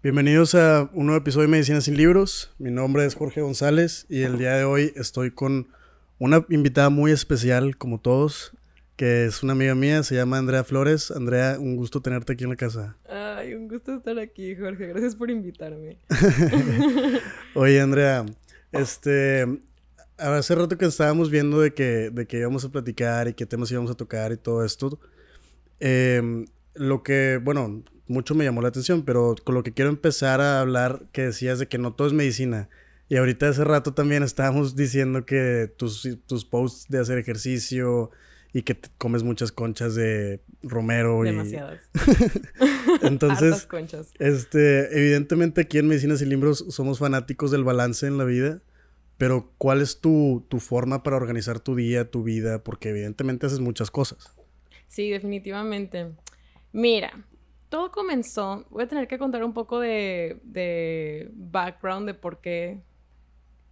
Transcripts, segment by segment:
Bienvenidos a un nuevo episodio de Medicina sin Libros. Mi nombre es Jorge González y el día de hoy estoy con una invitada muy especial, como todos, que es una amiga mía, se llama Andrea Flores. Andrea, un gusto tenerte aquí en la casa. Ay, un gusto estar aquí, Jorge. Gracias por invitarme. Oye, Andrea, este, hace rato que estábamos viendo de que, de que íbamos a platicar y qué temas íbamos a tocar y todo esto. Em, lo que, bueno, mucho me llamó la atención, pero con lo que quiero empezar a hablar, que decías de que no todo es medicina. Y ahorita hace rato también estábamos diciendo que tus, tus posts de hacer ejercicio y que comes muchas conchas de romero Demasiadas. Entonces, Hartas conchas. este, evidentemente aquí en Medicinas y Libros somos fanáticos del balance en la vida, pero ¿cuál es tu, tu forma para organizar tu día, tu vida? Porque evidentemente haces muchas cosas. Sí, definitivamente. Mira, todo comenzó. Voy a tener que contar un poco de, de background de por qué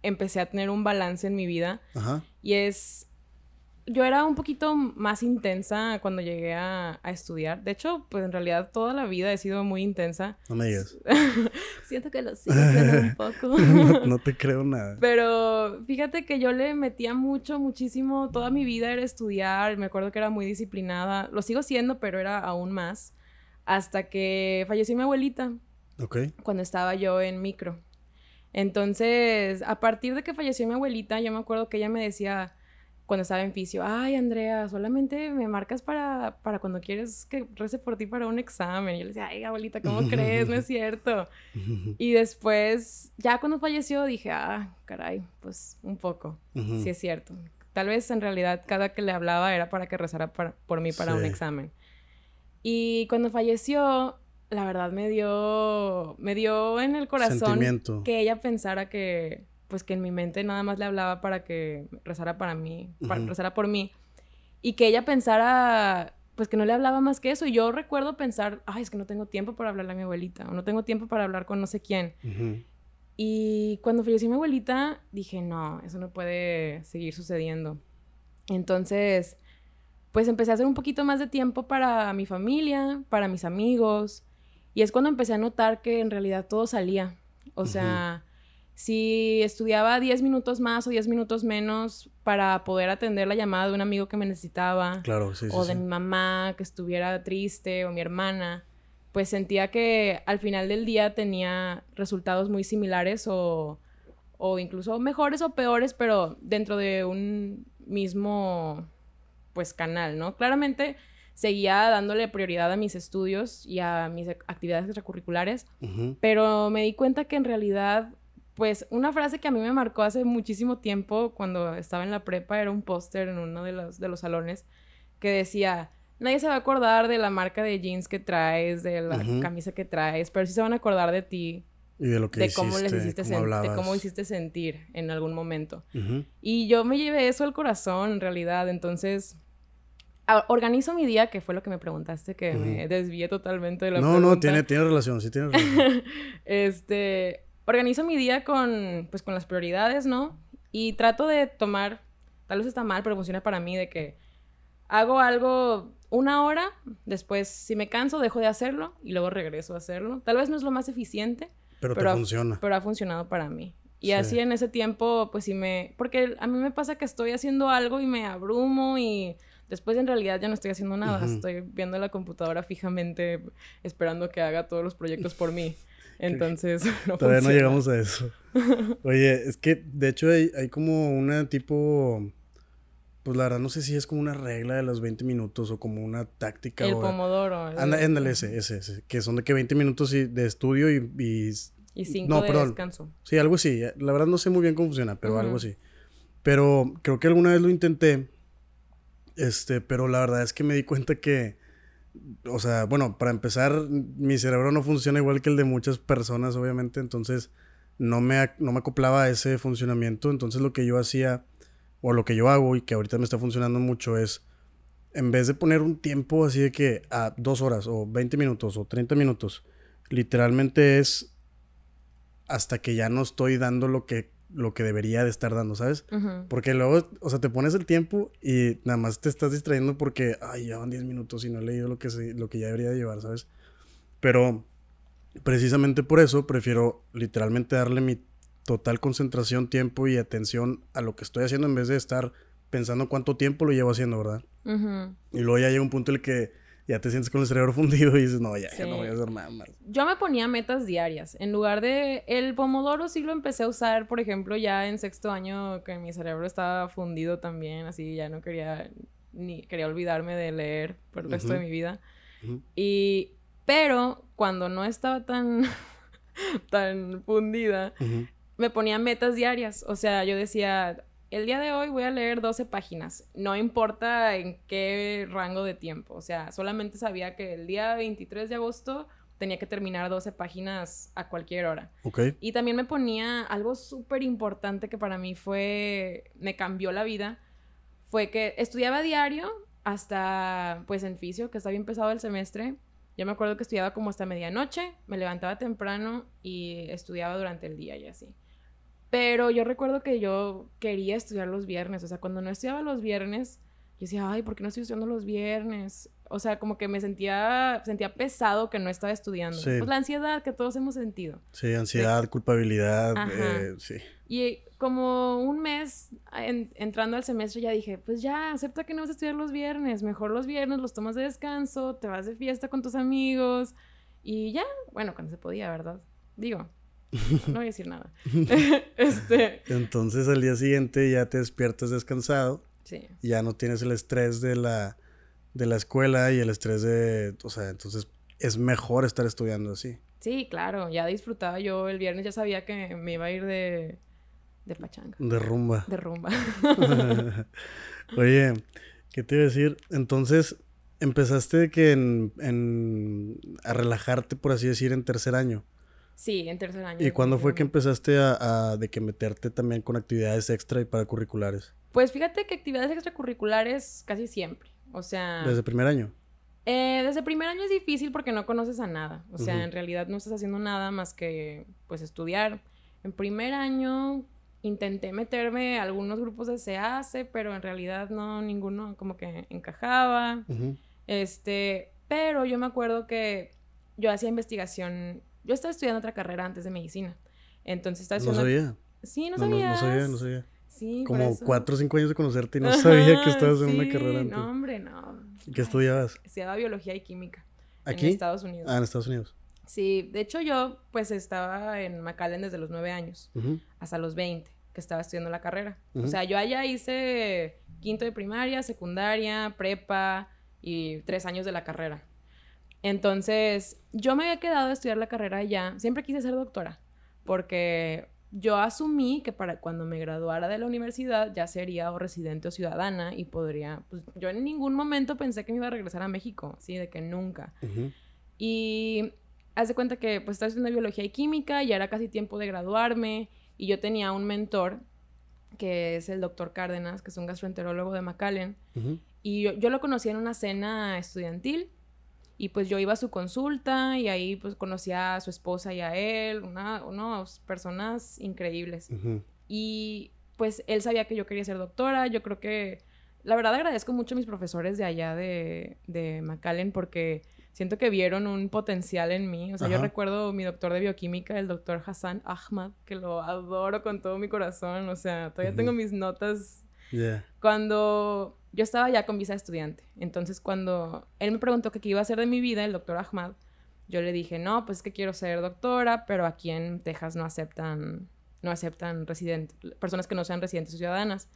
empecé a tener un balance en mi vida. Ajá. Y es. Yo era un poquito más intensa cuando llegué a, a estudiar. De hecho, pues en realidad toda la vida he sido muy intensa. No me digas. Siento que lo sigo un poco. no, no te creo nada. Pero fíjate que yo le metía mucho, muchísimo. Toda mi vida era estudiar. Me acuerdo que era muy disciplinada. Lo sigo siendo, pero era aún más. Hasta que falleció mi abuelita Ok. cuando estaba yo en micro. Entonces, a partir de que falleció mi abuelita, yo me acuerdo que ella me decía cuando estaba en fisio, ay Andrea, solamente me marcas para, para cuando quieres que rece por ti para un examen. Y yo le decía, ay abuelita, ¿cómo crees? No es cierto. Y después, ya cuando falleció, dije, ah, caray, pues un poco. Ujú. Sí es cierto. Tal vez en realidad cada que le hablaba era para que rezara para- por mí para un examen. Y cuando falleció, la verdad me dio, me dio en el corazón que ella pensara que, pues que en mi mente nada más le hablaba para que rezara para mí, para rezara por mí. Y que ella pensara, pues que no le hablaba más que eso. Y yo recuerdo pensar, ay, es que no tengo tiempo para hablarle a mi abuelita, o no tengo tiempo para hablar con no sé quién. Y cuando falleció mi abuelita, dije, no, eso no puede seguir sucediendo. Entonces, pues empecé a hacer un poquito más de tiempo para mi familia, para mis amigos. Y es cuando empecé a notar que en realidad todo salía. O sea, si estudiaba 10 minutos más o 10 minutos menos para poder atender la llamada de un amigo que me necesitaba Claro, sí, sí. o de sí. mi mamá que estuviera triste o mi hermana, pues sentía que al final del día tenía resultados muy similares o, o incluso mejores o peores, pero dentro de un mismo pues canal, ¿no? Claramente seguía dándole prioridad a mis estudios y a mis ac- actividades extracurriculares, Ujú. pero me di cuenta que en realidad, pues una frase que a mí me marcó hace muchísimo tiempo cuando estaba en la prepa era un póster en uno de los, de los salones que decía, nadie se va a acordar de la marca de jeans que traes, de la Ujú. camisa que traes, pero sí se van a acordar de ti, Y de lo que de hiciste, cómo les hiciste cómo de cómo hiciste sentir en algún momento. Ujú. Y yo me llevé eso al corazón, en realidad. Entonces, organizo mi día, que fue lo que me preguntaste, que me desvié totalmente de la No, pregunta. no, tiene, tiene relación, sí tiene relación. este, organizo mi día con, pues, con las prioridades, ¿no? Y trato de tomar, tal vez está mal, pero funciona para mí, de que hago algo una hora, después si me canso dejo de hacerlo y luego regreso a hacerlo. Tal vez no es lo más eficiente, Pero, Pero te ha- funciona. pero ha funcionado para mí. Y Sí. así en ese tiempo, pues sí me... Porque a mí me pasa que estoy haciendo algo y me abrumo y después en realidad ya no estoy haciendo nada. Ujú. Estoy viendo la computadora fijamente esperando que haga todos los proyectos por mí. Entonces, no Todavía no funciona. llegamos a eso. Oye, es que de hecho hay, hay como una tipo. Pues la verdad, no sé si es como una regla de los 20 minutos o como una táctica. El o, pomodoro. el- Anda, ándale, ese, ese, ese. Que son de que 20 minutos de estudio y, y- Y cinco no, de perdón. descanso. Sí, algo así. La verdad no sé muy bien cómo funciona, pero algo Ujú. así. Pero creo que alguna vez lo intenté. Este, pero la verdad es que me di cuenta que. O sea, bueno, para empezar, mi cerebro no funciona igual que el de muchas personas, obviamente. Entonces, no me, no me acoplaba a ese funcionamiento. Entonces, lo que yo hacía, o lo que yo hago y que ahorita me está funcionando mucho es. En vez de poner un tiempo así de que a dos horas, o 20 minutos, o 30 minutos, literalmente es hasta que ya no estoy dando lo que, lo que debería de estar dando, ¿sabes? Porque luego, o sea, te pones el tiempo y nada más te estás distrayendo porque, ay, ya van 10 minutos y no he leído lo que, se- lo que ya debería de llevar, ¿sabes? Pero precisamente por eso prefiero literalmente darle mi total concentración, tiempo y atención a lo que estoy haciendo en vez de estar pensando cuánto tiempo lo llevo haciendo, ¿verdad? Y luego ya llega un punto en el que ya te sientes con el cerebro fundido y dices, no, ya, no voy a hacer nada más. Yo me ponía metas diarias. En lugar de el pomodoro sí lo empecé a usar, por ejemplo, ya en sexto año que mi cerebro estaba fundido también, así ya no quería ni quería olvidarme de leer por el resto de mi vida. Y pero cuando no estaba tan tan fundida, me ponía metas diarias. O sea, yo decía, el día de hoy voy a leer 12 páginas. No importa en qué rango de tiempo. O sea, solamente sabía que el día 23 de agosto tenía que terminar 12 páginas a cualquier hora. Ok. Y también me ponía algo súper importante que para mí fue, me cambió la vida. Fue que estudiaba diario hasta, pues, en fisio, que está bien pesado el semestre. Yo me acuerdo que estudiaba como hasta medianoche, me levantaba temprano y estudiaba durante el día y así. Pero yo recuerdo que yo quería estudiar los viernes, o sea, cuando no estudiaba los viernes, yo decía, ay, ¿por qué no estoy estudiando los viernes? O sea, como que me sentía, sentía pesado que no estaba estudiando. Pues la ansiedad que todos hemos sentido. Sí, ansiedad, culpabilidad, eh, sí. Y como un mes entrando al semestre ya dije, pues ya, acepta que no vas a estudiar los viernes, mejor los viernes los tomas de descanso, te vas de fiesta con tus amigos y ya, bueno, cuando se podía, ¿verdad? Digo, no voy a decir nada. este... Entonces al día siguiente ya te despiertas descansado. Sí. ya no tienes el estrés de la, de la escuela y el estrés de... O sea, entonces es mejor estar estudiando así. Sí, claro. Ya disfrutaba yo el viernes, ya sabía que me iba a ir de, de pachanga. De rumba. De rumba. Oye, ¿qué te iba a decir? Entonces, empezaste que en, en, a relajarte, por así decir, en tercer año. Sí, en tercer año. ¿Y cuándo fue que empezaste a, de que meterte también con actividades extra y paracurriculares? Pues fíjate que actividades extracurriculares casi siempre. O sea. ¿Desde primer año? Eh, desde primer año es difícil porque no conoces a nada. O sea, en realidad no estás haciendo nada más que pues estudiar. En primer año intenté meterme a algunos grupos de SEACE, pero en realidad no, ninguno como que encajaba. Este, pero yo me acuerdo que yo hacía investigación yo estaba estudiando otra carrera antes de medicina. Entonces estaba estudiando... No sabía. Sí, no sabía. No, sabía, no sabía. Sí, Como cuatro o cinco años de conocerte y no sabía que estabas en una carrera antes. No, hombre, no. ¿Y qué estudiabas? Estudiaba biología y química. ¿Aquí? En Estados Unidos. Ah, en Estados Unidos. Sí, de hecho yo pues estaba en McAllen desde los nueve años hasta los 20 que estaba estudiando la carrera. O sea, yo allá hice quinto de primaria, secundaria, prepa y tres años de la carrera. Entonces, yo me había quedado a estudiar la carrera ya. Siempre quise ser doctora, porque yo asumí que para cuando me graduara de la universidad ya sería o residente o ciudadana y podría, pues yo en ningún momento pensé que me iba a regresar a México, sí, de que nunca. Y haz de cuenta que pues estaba estudiando biología y química, ya era casi tiempo de graduarme y yo tenía un mentor que es el doctor Cárdenas, que es un gastroenterólogo de McAllen, y yo, yo, lo conocí en una cena estudiantil y pues yo iba a su consulta y ahí pues conocía a su esposa y a él, una, unas personas increíbles. Y pues él sabía que yo quería ser doctora. Yo creo que, la verdad agradezco mucho a mis profesores de allá de, de McAllen porque siento que vieron un potencial en mí. O sea, yo recuerdo mi doctor de bioquímica, el doctor Hassan Ahmad, que lo adoro con todo mi corazón. O sea, todavía tengo mis notas. Cuando yo estaba ya con visa de estudiante. Entonces, cuando él me preguntó qué iba a hacer de mi vida, el doctor Ahmad, yo le dije, no, pues es que quiero ser doctora, pero aquí en Texas no aceptan, no aceptan residentes, personas que no sean residentes o ciudadanas.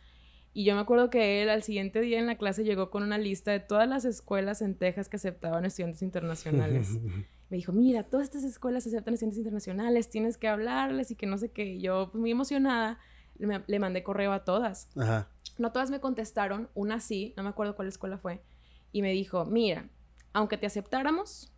Y yo me acuerdo que él al siguiente día en la clase llegó con una lista de todas las escuelas en Texas que aceptaban estudiantes internacionales. me dijo, mira, todas estas escuelas aceptan estudiantes internacionales, tienes que hablarles y que no sé qué. Y yo, pues muy emocionada, le, mandé correo a todas. Ajá. No todas me contestaron, una sí, no me acuerdo cuál escuela fue, y me dijo, mira, aunque te aceptáramos,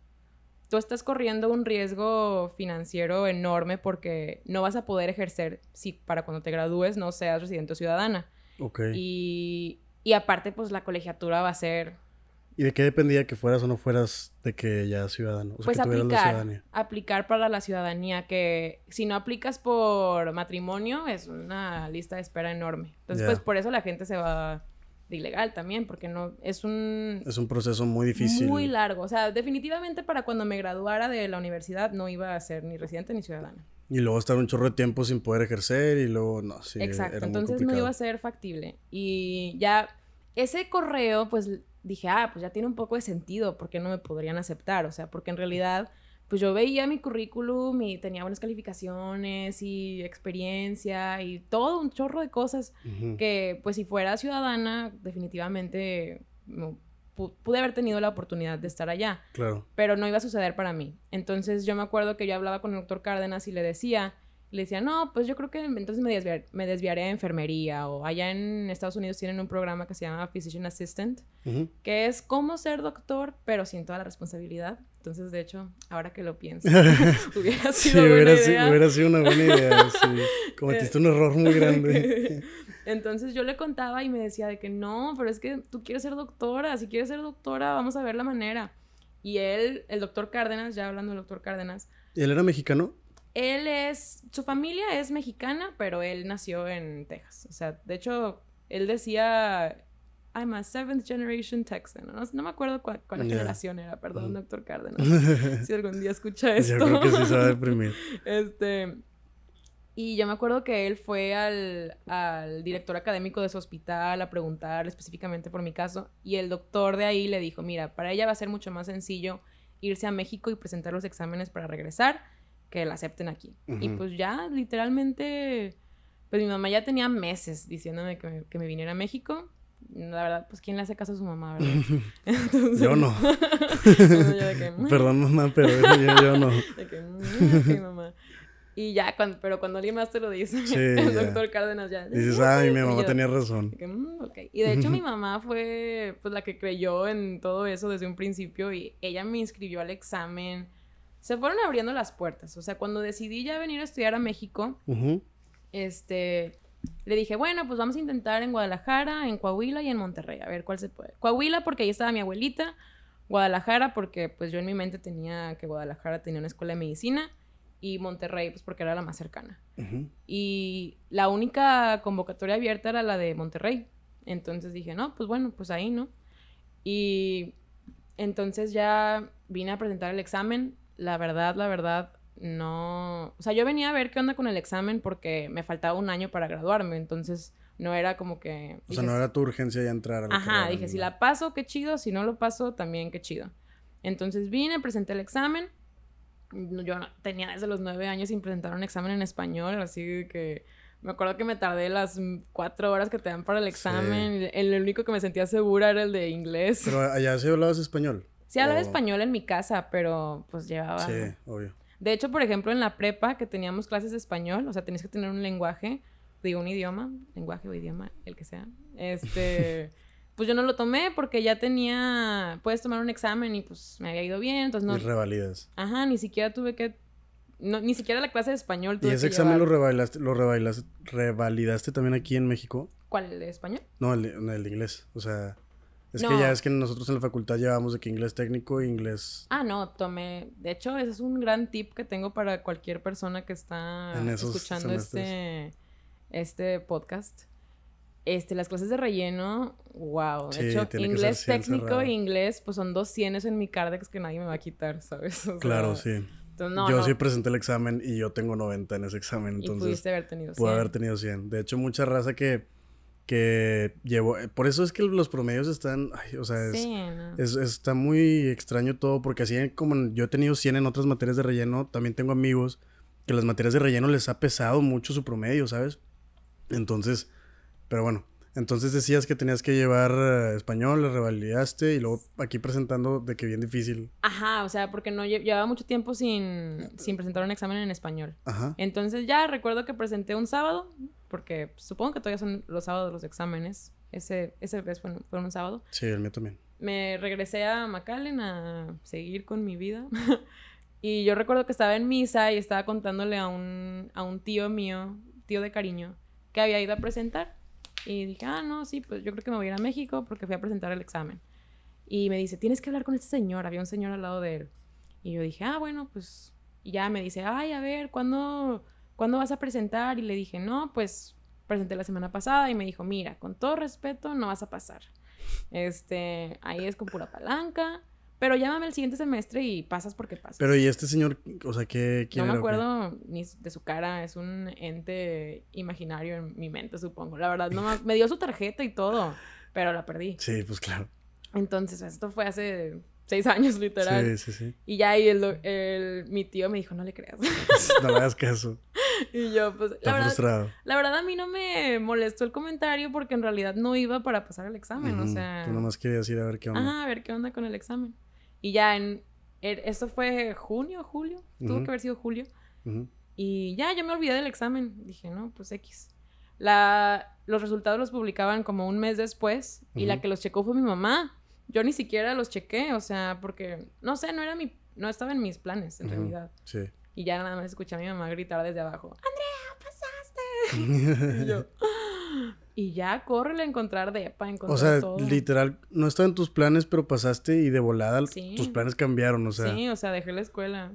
tú estás corriendo un riesgo financiero enorme porque no vas a poder ejercer si para cuando te gradúes no seas residente o ciudadana. Ok. Y, y aparte, pues la colegiatura va a ser ¿Y de qué dependía que fueras o no fueras de que ya ciudadano? pues aplicar, aplicar para la ciudadanía, que si no aplicas por matrimonio es una lista de espera enorme. Entonces, pues por eso la gente se va de ilegal también, porque no, es un... Es un proceso muy difícil. Muy largo, o sea, definitivamente para cuando me graduara de la universidad no iba a ser ni residente ni ciudadana. Y luego estar un chorro de tiempo sin poder ejercer y luego, no, sí. Exacto, entonces no iba a ser factible. Y ya, ese correo, pues dije, ah, pues ya tiene un poco de sentido, porque no me podrían aceptar? O sea, porque en realidad pues yo veía mi currículum y tenía buenas calificaciones y experiencia y todo un chorro de cosas que pues si fuera ciudadana definitivamente pude haber tenido la oportunidad de estar allá. Claro. Pero no iba a suceder para mí. Entonces yo me acuerdo que yo hablaba con el doctor Cárdenas y le decía, le decía, no, pues yo creo que entonces me, me desviaré a enfermería o allá en Estados Unidos tienen un programa que se llama Physician Assistant, que es como ser doctor, pero sin toda la responsabilidad. Entonces, de hecho, ahora que lo pienso, hubiera sido sí, hubiera, sido, hubiera sido una buena idea, sí. Cometiste un error muy grande. Entonces yo le contaba y me decía de que no, pero es que tú quieres ser doctora, si quieres ser doctora, vamos a ver la manera. Y él, el doctor Cárdenas, ya hablando del doctor Cárdenas. ¿Y él era mexicano? Él es, su familia es mexicana, pero él nació en Texas. O sea, de hecho, él decía, I'm a seventh generation Texan. No, me acuerdo cuál, generación era, perdón, doctor Cárdenas. si algún día escucha esto. Yo creo que sí se va a deprimir. este, y yo me acuerdo que él fue al, al, director académico de su hospital a preguntar específicamente por mi caso. Y el doctor de ahí le dijo, mira, para ella va a ser mucho más sencillo irse a México y presentar los exámenes para regresar que la acepten aquí. Y pues ya, literalmente, pues mi mamá ya tenía meses diciéndome que me, que me viniera a México. La verdad, pues ¿quién le hace caso a su mamá, verdad? yo no. Mm". Perdón, mamá, pero yo, no. De que, mm, mamá. Y ya, cuando, pero cuando alguien más te lo dice, el doctor Cárdenas ya. Dices, ay, mi mamá tenía razón. Mm, y de hecho, mi mamá fue pues la que creyó en todo eso desde un principio y ella me inscribió al examen se fueron abriendo las puertas. O sea, cuando decidí ya venir a estudiar a México, este, le dije, bueno, pues vamos a intentar en Guadalajara, en Coahuila y en Monterrey, a ver cuál se puede. Coahuila porque ahí estaba mi abuelita, Guadalajara porque pues yo en mi mente tenía que Guadalajara tenía una escuela de medicina y Monterrey pues porque era la más cercana. Y la única convocatoria abierta era la de Monterrey. Entonces dije, no, pues bueno, pues ahí, ¿no? Y entonces ya vine a presentar el examen la verdad, la verdad, no... O sea, yo venía a ver qué onda con el examen porque me faltaba un año para graduarme, entonces no era como que... O sea, no era tu urgencia ya entrar a la Ajá, dije, si la paso, qué chido, si no lo paso, también qué chido. Entonces vine, presenté el examen. Yo tenía desde los nueve años sin presentar un examen en español, así que me acuerdo que me tardé las cuatro horas que te dan para el examen. El, el, único que me sentía segura era el de inglés. Pero allá sí hablabas español. Sí hablaba español en mi casa, pero pues llevaba... Sí, obvio. De hecho, por ejemplo, en la prepa que teníamos clases de español, o sea, tenías que tener un lenguaje, digo, un idioma, lenguaje o idioma, el que sea. Este, pues yo no lo tomé porque ya tenía, puedes tomar un examen y pues me había ido bien, entonces no... Y revalidas. Ajá, ni siquiera tuve que... No, ni siquiera la clase de español tuve ¿Y ese examen lo, revalidaste, lo revalidaste también aquí en México? ¿Cuál? ¿El de español? No, el el de inglés. O sea... Es que ya es que nosotros en la facultad llevamos de que inglés técnico e inglés. Ah, no, tomé. De hecho, ese es un gran tip que tengo para cualquier persona que está escuchando este, este podcast. Este, las clases de relleno, wow. De hecho, inglés técnico e inglés, pues son dos cienes en mi Cardex que nadie me va a quitar, ¿sabes? claro, sí. yo sí presenté el examen y yo tengo 90 en ese examen, entonces. Y pudiste haber tenido 100. Pude haber tenido 100. De hecho, mucha raza que que llevo, eh, por eso es que los promedios están, o sea, es, está muy extraño todo, porque así como yo he tenido 100 en otras materias de relleno, también tengo amigos que las materias de relleno les ha pesado mucho su promedio, ¿sabes? Entonces, pero bueno, entonces decías que tenías que llevar eh, español, le revalidaste y luego aquí presentando de que bien difícil. Ajá, o sea, porque no llevaba mucho tiempo sin, sin presentar un examen en español. Ajá. Entonces ya recuerdo que presenté un sábado, porque supongo que todavía son los sábados los exámenes. Ese, ese vez fue, fue un sábado. Sí, el mío también. Me regresé a McAllen a seguir con mi vida. y yo recuerdo que estaba en misa y estaba contándole a un, a un tío mío, tío de cariño, que había ido a presentar. Y dije, ah, no, sí, pues yo creo que me voy a ir a México porque fui a presentar el examen. Y me dice, tienes que hablar con este señor. Había un señor al lado de él. Y yo dije, ah, bueno, pues. Y ya me dice, ay, a ver, ¿cuándo, ¿cuándo vas a presentar? Y le dije, no, pues presenté la semana pasada y me dijo, mira, con todo respeto, no vas a pasar. Este, ahí es con pura palanca. Pero llámame el siguiente semestre y pasas porque pasas. Pero ¿y este señor, o sea, qué quién No me acuerdo ni de su cara, es un ente imaginario en mi mente, supongo. La verdad, no me dio su tarjeta y todo, pero la perdí. Sí, pues claro. Entonces, esto fue hace seis años, literal. Sí, sí, sí. Y ya ahí el, mi tío me dijo, no le creas. no le hagas caso. Y yo, pues, la verdad, la verdad a mí no me molestó el comentario porque en realidad no iba para pasar el examen, o sea... Tú nomás querías ir a ver qué onda. Ajá, a ver qué onda con el examen. Y ya en... Er, esto fue junio, julio, tuvo que haber sido julio. Y ya, yo me olvidé del examen. Dije, no, pues X. La, los resultados los publicaban como un mes después y la que los checó fue mi mamá. Yo ni siquiera los chequé, o sea, porque, no sé, no era mi, no estaba en mis planes, en realidad. Sí. Y ya nada más escuché a mi mamá gritar desde abajo, ¡Andrea, pasaste! y yo, y ya, córrele a encontrar depa, encontrar O sea, literal, no estaba en tus planes, pero pasaste y de volada tus planes cambiaron, o sea. Sí, o sea, dejé la escuela.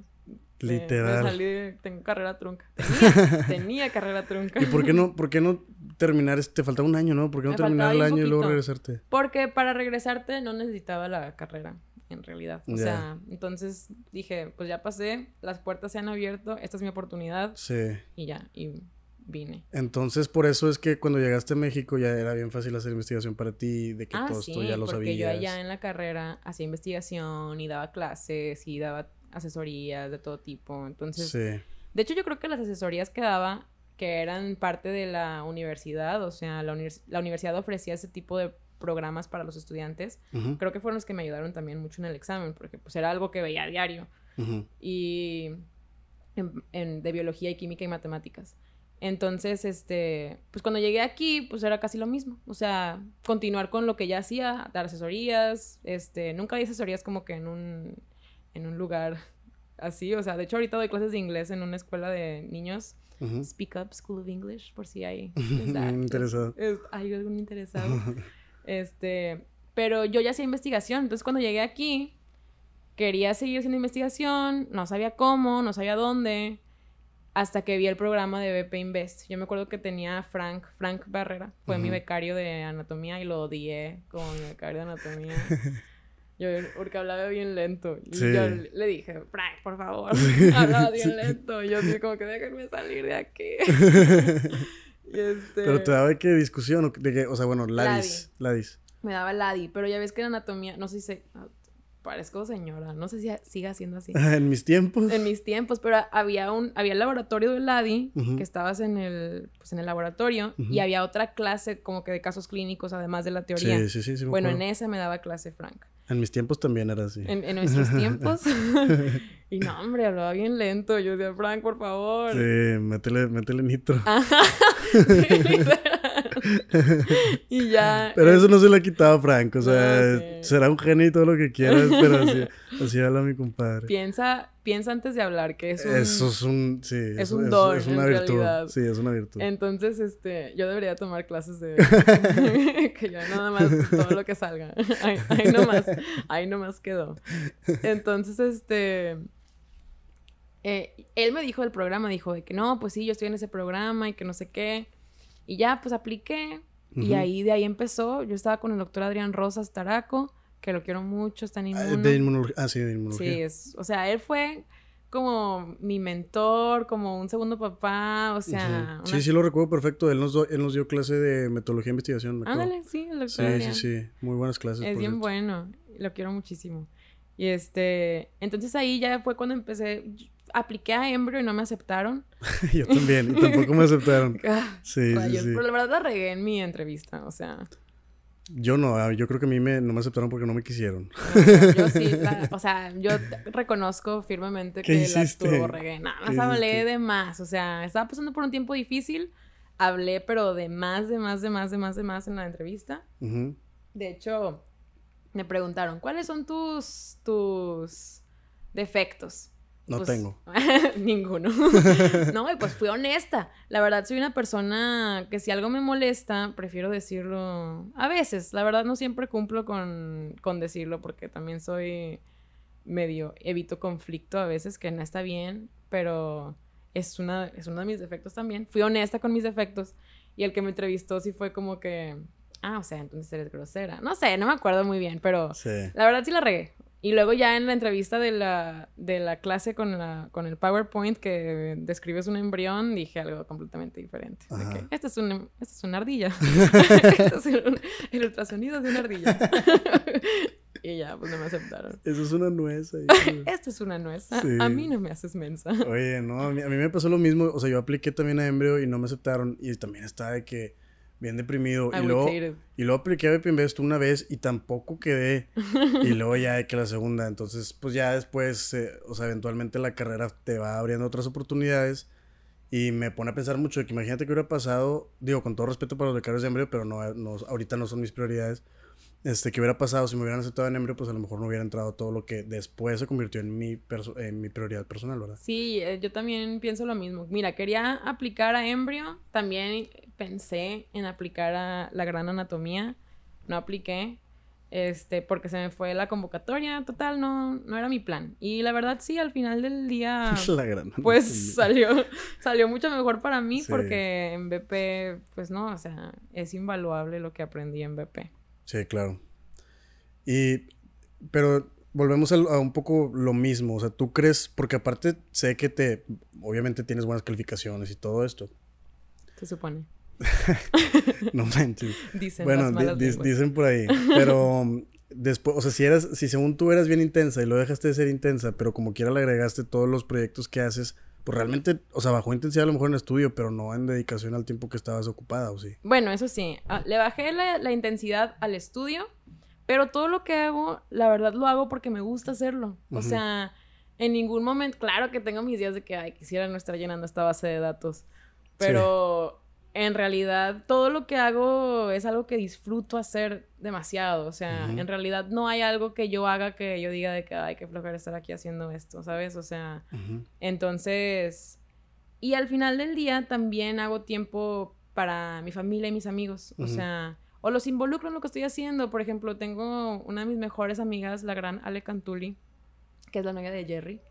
Literal. salí, tengo carrera trunca. Tenía, tenía, carrera trunca. ¿Y por qué no, por qué no terminar? Este, te faltaba un año, ¿no? ¿Por qué no terminar el año y luego regresarte? Porque para regresarte no necesitaba la carrera en realidad. O sea, entonces dije, pues ya pasé, las puertas se han abierto, esta es mi oportunidad. Sí. Y ya, y vine. Entonces, por eso es que cuando llegaste a México ya era bien fácil hacer investigación para ti, de que ah, todo esto ya lo porque yo allá en la carrera hacía investigación y daba clases y daba asesorías de todo tipo. Entonces, sí. de hecho yo creo que las asesorías que daba, que eran parte de la universidad, o sea, la, la universidad ofrecía ese tipo de programas para los estudiantes, creo que fueron los que me ayudaron también mucho en el examen, porque pues era algo que veía a diario. Y en, de biología y química y matemáticas. Entonces, este, pues cuando llegué aquí, pues era casi lo mismo. O sea, continuar con lo que ya hacía, dar asesorías, este, nunca di asesorías como que en un, en un lugar así. O sea, de hecho ahorita doy clases de inglés en una escuela de niños. Speak Up School of English, por si hay... interesado. hay algún interesado. Este, pero yo ya hacía investigación, entonces cuando llegué aquí, quería seguir haciendo investigación, no sabía cómo, no sabía dónde, hasta que vi el programa de BP Invest. Yo me acuerdo que tenía Frank, Frank Barrera, fue mi becario de anatomía y lo odié como mi becario de anatomía. Yo, porque hablaba bien lento. Y yo le dije, Frank, por favor, hablaba bien lento. Y yo así como que déjenme salir de aquí. Este... Pero te daba de qué discusión, o, de qué, o sea, bueno, Ladis. Ladis. Me daba Ladi, pero ya ves que la anatomía, no sé si se, parezco señora, no sé si siga siendo así. en mis tiempos. En mis tiempos, pero había un, había el laboratorio de Ladi, que estabas en el, pues en el laboratorio, y había otra clase como que de casos clínicos, además de la teoría. Sí, sí, sí. sí bueno, en esa me daba clase Frank. En mis tiempos también era así. En, nuestros tiempos. y no, hombre, hablaba bien lento. Yo decía, Frank, por favor. Sí, métele, métele nitro. y ya. Pero eso no se le ha quitado Frank. O sea, será un genio y todo lo que quieras, pero así, así habla mi compadre. Piensa, piensa antes de hablar, que es un... Eso es un... Sí. Es un don, es una virtud. Sí, es una virtud. Entonces, este... Yo debería tomar clases de... que ya nada más todo lo que salga. ahí, ahí nomás. Ahí nomás quedó. Entonces, este... Eh, él me dijo del programa, dijo de que no, pues sí, yo estoy en ese programa y que no sé qué. Y ya, pues apliqué. Y ahí, de ahí empezó. Yo estaba con el doctor Adrián Rosas Taraco, que lo quiero mucho, está en ah, inmunología. Ah, sí, de inmunología. Sí, es, o sea, él fue como mi mentor, como un segundo papá, o sea... Sí, sí, lo recuerdo perfecto. Él nos, él nos dio clase de metodología e investigación. Ándale, sí, el doctor Sí, Adrián. sí, sí. Muy buenas clases. Es bien bueno. Lo quiero muchísimo. Y este... Entonces ahí ya fue cuando empecé apliqué a Embrio y no me aceptaron. yo también, y tampoco me aceptaron. Ah, sí, sí, sí, Pero la verdad la regué en mi entrevista, o sea. Yo no, ah, yo creo que a mí me, no me aceptaron porque no me quisieron. yo sí, o sea, yo reconozco firmemente que la tuvo regué. Nada más hablé de más, o sea, estaba pasando por un tiempo difícil, hablé pero de más, de más, de más, de más, de más en la entrevista. De hecho, me preguntaron, ¿cuáles son tus, tus defectos? No pues, tengo. ninguno. no, y pues fui honesta. La verdad, soy una persona que si algo me molesta, prefiero decirlo. A veces, la verdad, no siempre cumplo con, con decirlo porque también soy medio. Evito conflicto a veces, que no está bien, pero es, una, es uno de mis defectos también. Fui honesta con mis defectos Y el que me entrevistó sí fue como que, ah, o sea, entonces eres grosera. No sé, no me acuerdo muy bien, pero la verdad sí la regué. Y luego ya en la entrevista de la, de la clase con, la, con el PowerPoint que describes un embrión, dije algo completamente diferente. De que, esta es, una, esta es una ardilla. este es el, el, ultrasonido de una ardilla. y ya, pues no me aceptaron. Eso es una nuez. Esto es una nuez. A, mí no me haces mensa. Oye, no, a mí, a mí me pasó lo mismo. O sea, yo apliqué también a Embryo y no me aceptaron. Y también está de que bien deprimido. y luego, y luego apliqué a Bepinvest una vez y tampoco quedé. y luego ya de que la segunda. Entonces, pues ya después, eh, o sea, eventualmente la carrera te va abriendo otras oportunidades. Y me pone a pensar mucho de que imagínate que hubiera pasado, digo, con todo respeto para los becarios de Embryo, pero no, no, ahorita no son mis prioridades. Este, que hubiera pasado si me hubieran aceptado en Embryo, pues a lo mejor no hubiera entrado todo lo que después se convirtió en mi, en mi prioridad personal, ¿verdad? Sí, eh, yo también pienso lo mismo. Mira, quería aplicar a Embryo, también pensé en aplicar a la gran anatomía, no apliqué, este, porque se me fue la convocatoria, total, no, no era mi plan. Y la verdad sí, al final del día, la gran pues salió, salió mucho mejor para mí porque en BP, pues no, o sea, es invaluable lo que aprendí en BP. Sí, claro. Y, pero volvemos a, un poco lo mismo. O sea, tú crees, porque aparte sé que te, obviamente tienes buenas calificaciones y todo esto. Se supone. no manches. Dicen bueno, dicen por ahí. Pero después, o sea, si eras, si según tú eras bien intensa y lo dejaste de ser intensa, pero como quiera le agregaste todos los proyectos que haces, pues realmente, o sea, bajó intensidad a lo mejor en estudio, pero no en dedicación al tiempo que estabas ocupada, ¿o sí? Bueno, eso sí. Ah, le bajé la, intensidad al estudio, pero todo lo que hago, la verdad lo hago porque me gusta hacerlo. O sea, en ningún momento, claro que tengo mis días de que, ay, quisiera no estar llenando esta base de datos, pero en realidad todo lo que hago es algo que disfruto hacer demasiado. O sea, en realidad no hay algo que yo haga que yo diga de que, ay, qué flojera estar aquí haciendo esto, ¿sabes? O sea, entonces... Y al final del día también hago tiempo para mi familia y mis amigos. O sea, o los involucro en lo que estoy haciendo. Por ejemplo, tengo una de mis mejores amigas, la gran Ale Cantuli, que es la novia de Jerry.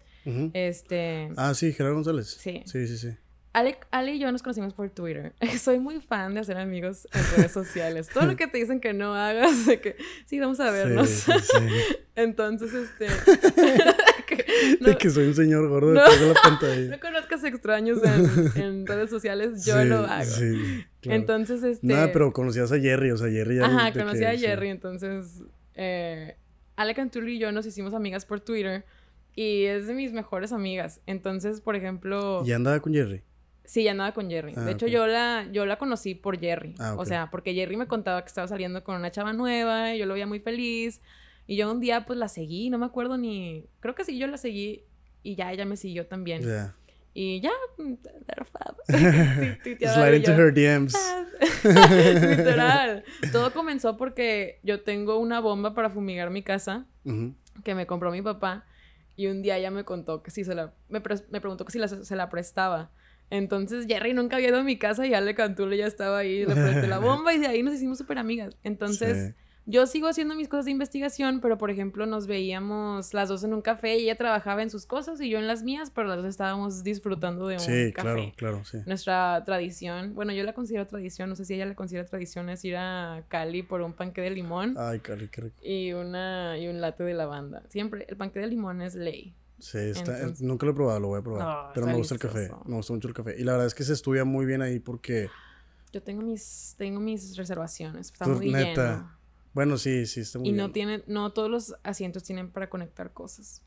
Este... Ah, sí, Gerardo González. Sí. Sí, sí, sí. Ale, Ale, y yo nos conocimos por Twitter. Soy muy fan de hacer amigos en redes sociales. Todo lo que te dicen que no hagas, de que sí, vamos a vernos. Sí, sí, Entonces, este. de que soy un señor gordo no, de la pantalla. No conozcas extraños en, en redes sociales, yo lo hago. Sí, Entonces, este. Nada, pero conocías a Jerry, o sea, Jerry ya. Ajá, conocí a Jerry, entonces. Eh, Ale Cantulli y yo nos hicimos amigas por Twitter. Y es de mis mejores amigas. Entonces, por ejemplo. ¿Y andaba con Jerry? Sí, ya andaba con Jerry. de ah, hecho, yo la, yo la conocí por Jerry. Ah, o sea, porque Jerry me contaba que estaba saliendo con una chava nueva y yo lo veía muy feliz. Y yo un día pues la seguí, no me acuerdo ni... Creo que sí, yo la seguí y ya ella me siguió también. Y ya, Slide into her DMs. Literal. Todo comenzó porque yo tengo una bomba para fumigar mi casa que me compró mi papá. Y un día ella me contó que sí se la... Me, me preguntó que si se la prestaba. Entonces Jerry nunca había ido a mi casa y Ale Cantule ya estaba ahí, le presté la bomba y de ahí nos hicimos súper amigas. Entonces yo sigo haciendo mis cosas de investigación, pero por ejemplo nos veíamos las dos en un café y ella trabajaba en sus cosas y yo en las mías, pero las dos estábamos disfrutando de un sí, café. claro, claro, sí. Nuestra tradición, bueno, yo la considero tradición, no sé si ella la considera tradición, es ir a Cali por un panque de limón. Ay, Cali, qué rico. Y, una, y un latte de lavanda. Siempre, el panque de limón es ley. Sí, está, nunca lo he probado, lo voy a probar. pero me gusta el café, me gusta mucho el café. Y la verdad es que se estudia muy bien ahí porque... Yo tengo mis, tengo mis reservaciones, está muy neta. Bueno, sí, sí, está muy y bien. Y no tiene, no todos los asientos tienen para conectar cosas.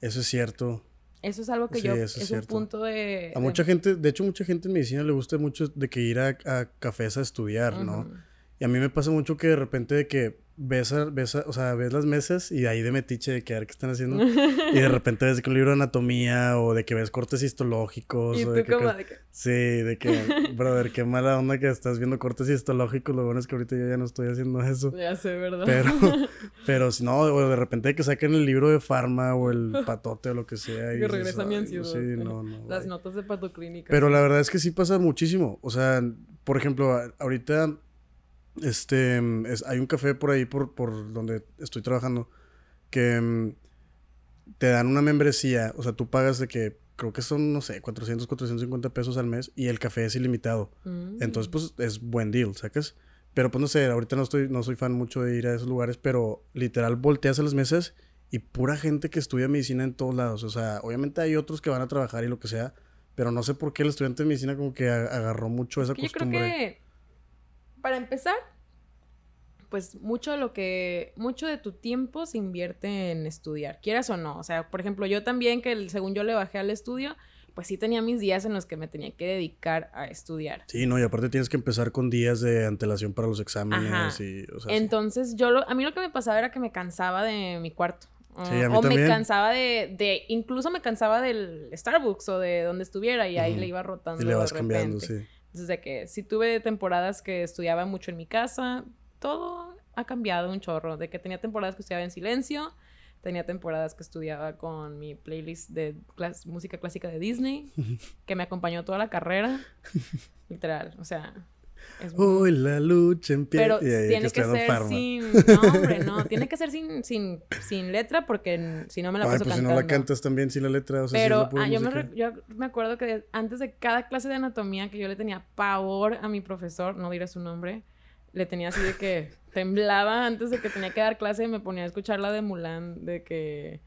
Eso es cierto. Eso es algo que yo, es, un punto de... A mucha gente, de hecho mucha gente en medicina le gusta mucho de que ir a, a cafés a estudiar, ¿no? Y a mí me pasa mucho que de repente de que ves, ves o sea, ves las mesas y ahí de metiche de que a ver qué están haciendo. y de repente ves que un libro de anatomía o de que ves cortes histológicos. ¿Y o de, que, Sí, de que, brother, qué mala onda que estás viendo cortes histológicos. Lo bueno es que ahorita yo ya no estoy haciendo eso. Ya sé, ¿verdad? Pero, pero si no, o de repente de que saquen el libro de farma o el patote o lo que sea. Y que regresa mi ansiedad. Sí, no, no. Las notas de patoclínica. Pero la verdad es que sí pasa muchísimo. O sea, por ejemplo, ahorita este, hay un café por ahí, por, por donde estoy trabajando, que mm, te dan una membresía, o sea, tú pagas de que creo que son, no sé, 400, 450 pesos al mes y el café es ilimitado. Mm. Entonces, pues es buen deal, ¿sacas? Pero pues no sé, ahorita no estoy, no soy fan mucho de ir a esos lugares, pero literal volteas a las mesas y pura gente que estudia medicina en todos lados. O sea, obviamente hay otros que van a trabajar y lo que sea, pero no sé por qué el estudiante de medicina como que agarró mucho esa yo creo costumbre. que, para empezar, pues mucho de lo que, mucho de tu tiempo se invierte en estudiar, quieras o no. O sea, por ejemplo, yo también, que el- según yo le bajé al estudio, pues sí tenía mis días en los que me tenía que dedicar a estudiar. Sí, no, y aparte tienes que empezar con días de antelación para los exámenes Ajá. y, o sea, sí. Entonces, yo lo, a mí lo que me pasaba era que me cansaba de mi cuarto. O- Sí, a mí o también. me cansaba de, de, incluso me cansaba del Starbucks o de donde estuviera y ahí le iba rotando. y le vas de cambiando, sí. Entonces, de que sí tuve temporadas que estudiaba mucho en mi casa, todo ha cambiado un chorro. De que tenía temporadas que estudiaba en silencio, tenía temporadas que estudiaba con mi playlist de música clásica de Disney, que me acompañó toda la carrera. Literal, o sea. Es Hoy la lucha empieza. pero ahí tiene que ser Farma. sin. No, hombre, no. Tiene que ser sin, sin, sin letra porque si no me la Ay, paso pues si cantando. no la cantas también sin la letra, o sea, si Pero la ah, yo, me re- yo me acuerdo que antes de cada clase de anatomía que yo le tenía pavor a mi profesor, no diré su nombre, le tenía así de que temblaba antes de que tenía que dar clase y me ponía a escuchar la de Mulan de que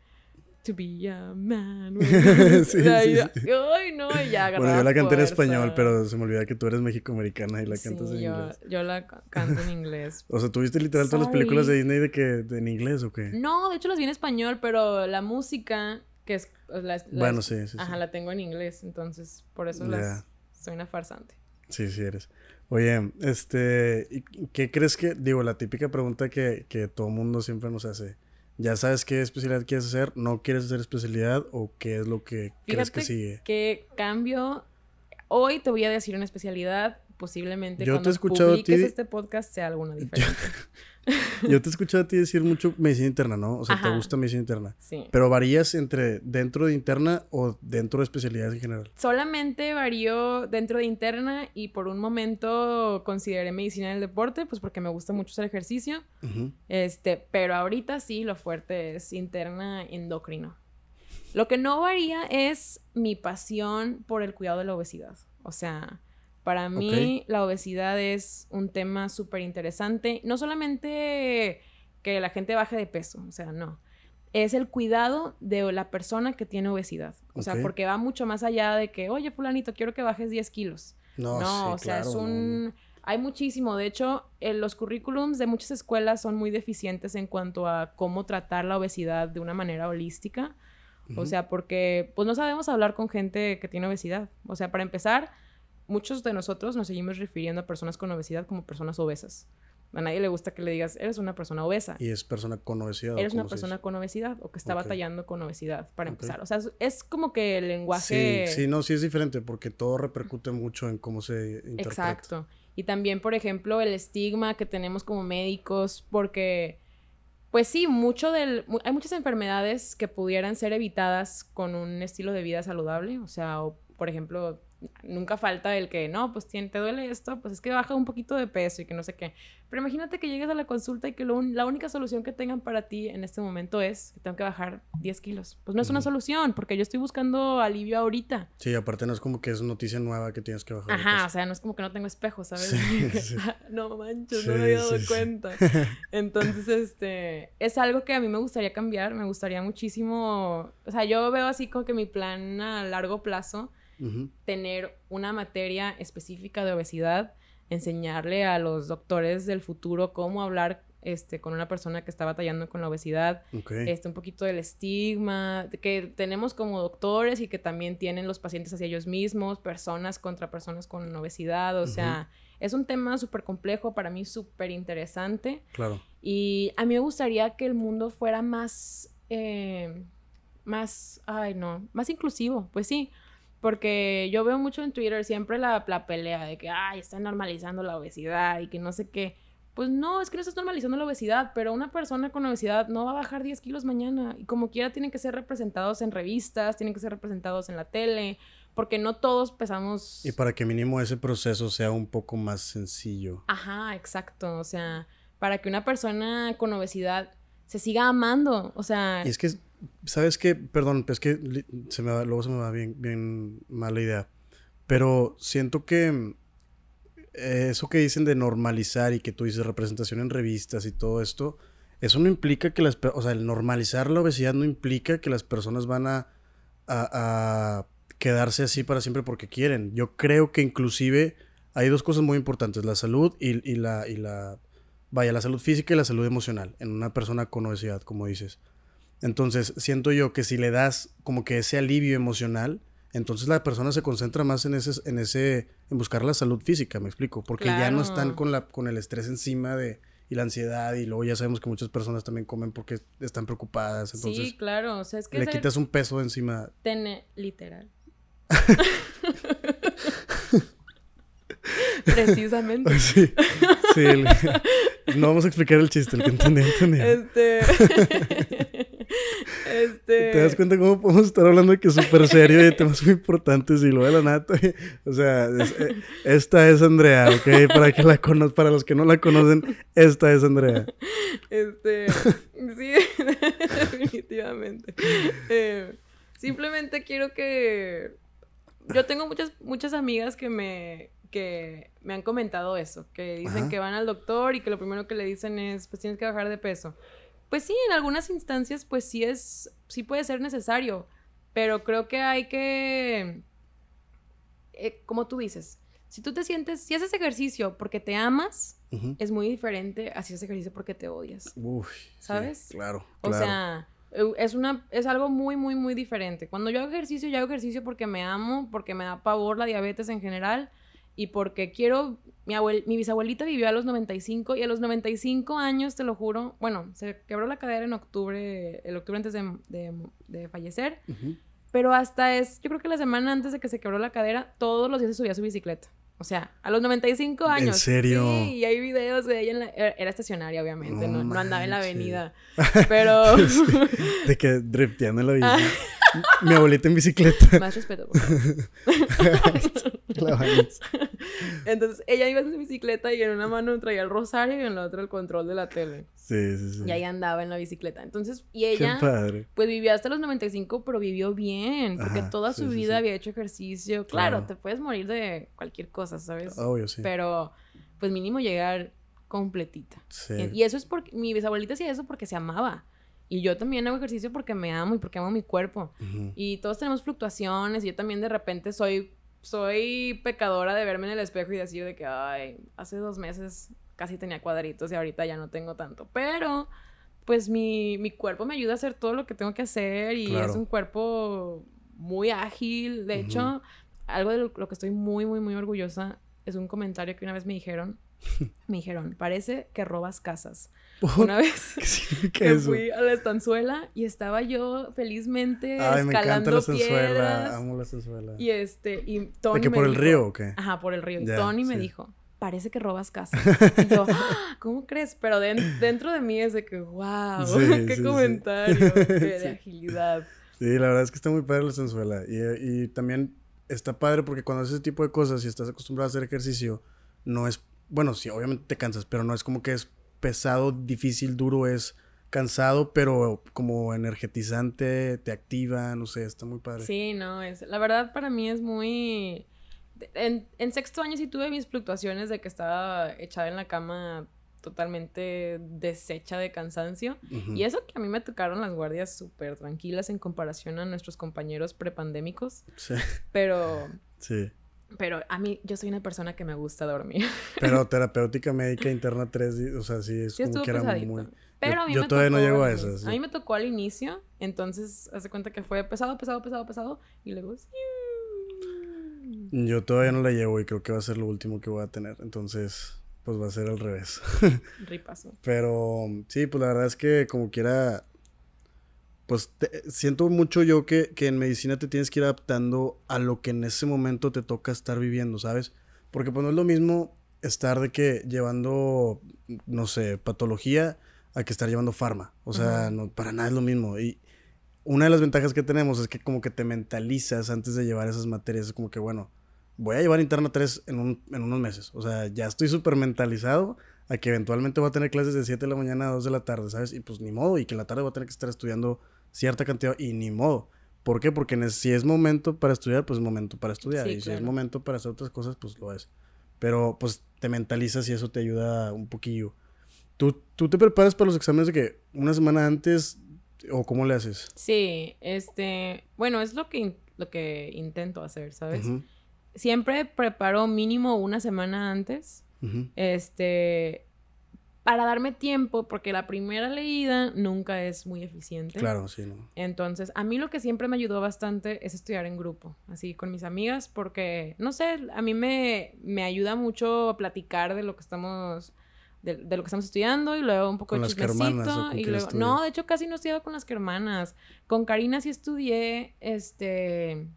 to be a man. Sí, sí, y yo, sí. Ay, no, y ya Bueno, yo la canté en español, pero se me olvida que tú eres mexicoamericana y la cantas en yo, inglés. yo la ca- canto en inglés. O sea, ¿tuviste literal todas las películas de. Disney de que de- en inglés o qué? No, de hecho las vi en español, pero la música que es la, Bueno, sí, sí, sí. Ajá, la tengo en inglés, entonces por eso las soy una farsante. Sí, sí eres. Oye, este, ¿y ¿qué crees que, digo, la típica pregunta que, que todo mundo siempre nos hace? ¿Ya sabes qué especialidad quieres hacer? ¿No quieres hacer especialidad? ¿O qué es lo que crees que sigue? que cambio. Hoy te voy a decir una especialidad. Posiblemente Yo te he cuando escuchado a publiques ti- este podcast sea alguna diferente. Yo te he escuchado a ti decir mucho medicina interna, ¿no? O sea, te gusta medicina interna. Sí. Pero varías entre dentro de interna o dentro de especialidades en general. Solamente varío dentro de interna y por un momento consideré medicina del deporte, pues porque me gusta mucho hacer ejercicio. Este, pero ahorita sí lo fuerte es interna endocrino. Lo que no varía es mi pasión por el cuidado de la obesidad. O sea, para mí la obesidad es un tema súper interesante. No solamente que la gente baje de peso, o sea, no. Es el cuidado de la persona que tiene obesidad. O sea, porque va mucho más allá de que, oye, fulanito, quiero que bajes 10 kilos. No, No, sí, o sea, es claro, un... no. Hay muchísimo. De hecho, eh, los currículums de muchas escuelas son muy deficientes en cuanto a cómo tratar la obesidad de una manera holística. O sea, porque pues no sabemos hablar con gente que tiene obesidad. O sea, para empezar, muchos de nosotros nos seguimos refiriendo a personas con obesidad como personas obesas. A nadie le gusta que le digas, eres una persona obesa. Y es persona con obesidad. ¿o Eres una persona con obesidad o que está batallando con obesidad, para empezar. O sea, es, como que el lenguaje... Sí, sí, no, sí es diferente porque todo repercute mucho en cómo se interpreta. Exacto. Y también, por ejemplo, el estigma que tenemos como médicos, porque, pues sí, mucho del, hay muchas enfermedades que pudieran ser evitadas con un estilo de vida saludable. O sea, o, por ejemplo, nunca falta el que, no, pues te duele esto, pues es que baja un poquito de peso y que no sé qué. Pero imagínate que llegues a la consulta y que lo la única solución que tengan para ti en este momento es que tengo que bajar 10 kilos. Pues no es una solución, porque yo estoy buscando alivio ahorita. Sí, aparte no es como que es noticia nueva que tienes que bajar. Ajá, o sea, no es como que no tengo espejo, ¿sabes? Sí, sí. no manches, Sí, no me había dado cuenta. Entonces, este, es algo que a mí me gustaría cambiar, me gustaría muchísimo, o sea, yo veo así como que mi plan a largo plazo, Tener una materia específica de obesidad, enseñarle a los doctores del futuro cómo hablar este, con una persona que está batallando con la obesidad, este, un poquito del estigma que tenemos como doctores y que también tienen los pacientes hacia ellos mismos, personas contra personas con obesidad, o sea, es un tema súper complejo, para mí súper interesante Claro. y a mí me gustaría que el mundo fuera más, eh, más, ay no, más inclusivo, pues sí. Porque yo veo mucho en Twitter siempre la, la pelea de que, ay, están normalizando la obesidad y que no sé qué. Pues no, es que no estás normalizando la obesidad, pero una persona con obesidad no va a bajar 10 kilos mañana. Y como quiera, tienen que ser representados en revistas, tienen que ser representados en la tele, porque no todos pesamos. Y para que mínimo ese proceso sea un poco más sencillo. Ajá, exacto. O sea, para que una persona con obesidad se siga amando. O sea, Y es que ¿sabes qué? Perdón, es que se me va, luego se me va bien, bien mala idea. Pero siento que eh, eso que dicen de normalizar y que tú dices representación en revistas y todo esto, eso no implica que las... O sea, el normalizar la obesidad no implica que las personas van a, a, quedarse así para siempre porque quieren. Yo creo que inclusive hay dos cosas muy importantes, la salud y, y, la, y la... Vaya, la salud física y la salud emocional en una persona con obesidad, como dices. Entonces, siento yo que si le das como que ese alivio emocional, entonces la persona se concentra más en ese, en ese, en buscar la salud física, me explico, porque ya no están con la, con el estrés encima de, y la ansiedad, y luego ya sabemos que muchas personas también comen porque están preocupadas, entonces. Sí, claro, o sea, es que. Le quitas un peso encima. Tene, literal. Precisamente. Sí, sí. no vamos a explicar el chiste, el que entendí, entendí. Este. Este... ¿Te das cuenta cómo podemos estar hablando de que es súper serio y de temas muy importantes y lo de la nata? O sea, eh, esta es Andrea, ¿ok? Para, que la para los que no la conocen, esta es Andrea. Este, sí, definitivamente. Eh, simplemente quiero que... Yo tengo muchas, muchas amigas que me, que me han comentado eso, que dicen que van al doctor y que lo primero que le dicen es, pues tienes que bajar de peso. Pues sí, en algunas instancias, pues sí es, sí puede ser necesario, pero creo que hay que, eh, como tú dices, si tú te sientes, si haces ejercicio porque te amas, es muy diferente a si haces ejercicio porque te odias. Uf, ¿Sabes? claro, O sea, es, una, es algo muy, muy, muy diferente. Cuando yo hago ejercicio, yo hago ejercicio porque me amo, porque me da pavor la diabetes en general y porque quiero, mi, mi bisabuelita vivió a los 95 y a los 95 años, te lo juro, bueno, se quebró la cadera en octubre, el octubre antes de, fallecer, pero hasta es, yo creo que la semana antes de que se quebró la cadera, todos los días se subía a su bicicleta. O sea, a los 95 años. ¿En serio? Sí, y hay videos de ella en la, era estacionaria, obviamente, no, no, andaba en la avenida. Pero. de que drifteando en la vida. Mi abuelita en bicicleta. Más respeto, por Entonces, ella iba en su bicicleta y en una mano traía el rosario y en la otra el control de la tele. Sí, sí, sí. Y ahí andaba en la bicicleta. Entonces, y ella, pues vivió hasta los 95, pero vivió bien, porque toda su vida había hecho ejercicio. Claro, te puedes morir de cualquier cosa, ¿sabes? Obvio, sí. Pero, pues mínimo llegar completita. Sí. Y eso es porque mi bisabuelita hacía eso porque se amaba. Y yo también hago ejercicio porque me amo y porque amo mi cuerpo. Y todos tenemos fluctuaciones. Y yo también de repente soy, soy pecadora de verme en el espejo y decir de que, ay, hace dos meses casi tenía cuadritos y ahorita ya no tengo tanto. Pero, pues mi, mi cuerpo me ayuda a hacer todo lo que tengo que hacer y es un cuerpo muy ágil. De hecho, algo de lo que estoy muy, muy, muy orgullosa es un comentario que una vez me dijeron me dijeron, parece que robas casas. Una vez que fui a la estanzuela y estaba yo felizmente escalando la piedras. Amo la estanzuela. Y este, y Tony ¿De que por el río o qué? Ajá, por el río. Y Tony me dijo, parece que robas casas. Y yo, ah, ¿cómo crees? Pero dentro de mí es de que, wow, qué comentario de agilidad. Sí, la verdad es que está muy padre la estanzuela. Y, y también está padre porque cuando haces ese tipo de cosas y estás acostumbrado a hacer ejercicio, no es bueno, sí, obviamente te cansas, pero no es como que es pesado, difícil, duro, es cansado, pero como energetizante, te activa, no sé, está muy padre. Sí, no, es, la verdad para mí es muy... En, sexto año sí tuve mis fluctuaciones de que estaba echada en la cama totalmente deshecha de cansancio. Y eso que a mí me tocaron las guardias súper tranquilas en comparación a nuestros compañeros prepandémicos. Sí. Pero... Sí. Pero a mí, yo soy una persona que me gusta dormir. Pero terapéutica médica interna 3, o sea, sí, es como que era muy... Pero a mí yo me todavía tocó, no llego a eso. A mí me tocó al inicio, entonces hace cuenta que fue pesado, pesado, pesado, pesado, y luego... Yo todavía no la llevo y creo que va a ser lo último que voy a tener, entonces pues va a ser al revés. Ripazo. Pero sí, pues la verdad es que como quiera pues siento mucho yo que, en medicina te tienes que ir adaptando a lo que en ese momento te toca estar viviendo, ¿sabes? Porque pues no es lo mismo estar de que llevando, no sé, patología a que estar llevando farma. O sea, no, para nada es lo mismo. Y una de las ventajas que tenemos es que como que te mentalizas antes de llevar esas materias. Es como que, bueno, voy a llevar interna 3 en, en unos meses. O sea, ya estoy súper mentalizado a que eventualmente voy a tener clases de 7 de la mañana a 2 de la tarde, ¿sabes? Y pues ni modo, y que en la tarde voy a tener que estar estudiando cierta cantidad y ni modo. ¿Por qué? Porque si es momento para estudiar, pues es momento para estudiar. y si es momento para hacer otras cosas, pues lo es. Pero pues te mentalizas y eso te ayuda un poquillo. ¿Tú, tú te preparas para los exámenes de que una semana antes o cómo le haces? Sí, este, bueno, es lo que, lo que intento hacer, ¿sabes? Siempre preparo mínimo una semana antes. Este, para darme tiempo, porque la primera leída nunca es muy eficiente. Claro, sí, ¿no? Entonces, a mí lo que siempre me ayudó bastante es estudiar en grupo, así con mis amigas, porque, no sé, a mí me, me ayuda mucho platicar de lo que estamos... De, lo que estamos estudiando y luego un poco de chismecito y luego no de hecho casi no estudiaba con las hermanas. Con Karina sí estudié este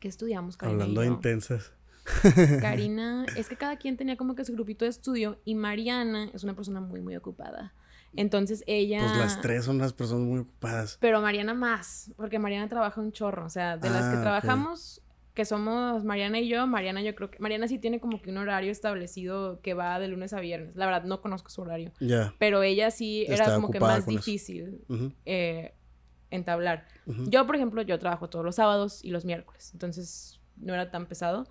¿qué estudiamos Karina hablando de intensas Karina, es que cada quien tenía como que su grupito de estudio y Mariana es una persona muy, muy ocupada. Entonces ella... Pues las tres son unas personas muy ocupadas. Pero Mariana más, porque Mariana trabaja un chorro. O sea, de las que ah, trabajamos, que somos Mariana y yo, Mariana yo creo que... Mariana sí tiene como que un horario establecido que va de lunes a viernes. La verdad, no conozco su horario. Ya. Pero ella sí era como que más difícil eh, entablar. Yo, por ejemplo, yo trabajo todos los sábados y los miércoles. Entonces no era tan pesado.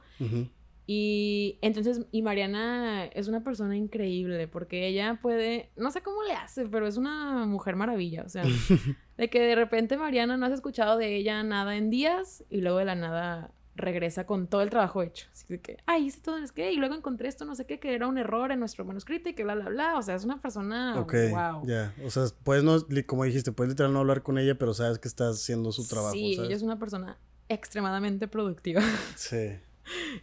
Y entonces, y Mariana es una persona increíble porque ella puede, no sé cómo le hace, pero es una mujer maravilla. O sea, de que de repente Mariana no has escuchado de ella nada en días y luego de la nada regresa con todo el trabajo hecho. Así que, ay, hice todo, es que, y luego encontré esto, no sé qué, que era un error en nuestro manuscrito y que bla, bla, bla. O sea, es una persona, Ok, wow. Ya, o sea, puedes no, como dijiste, puedes literal no hablar con ella, pero sabes que está haciendo su trabajo. Sí, ella es una persona extremadamente productiva. Sí.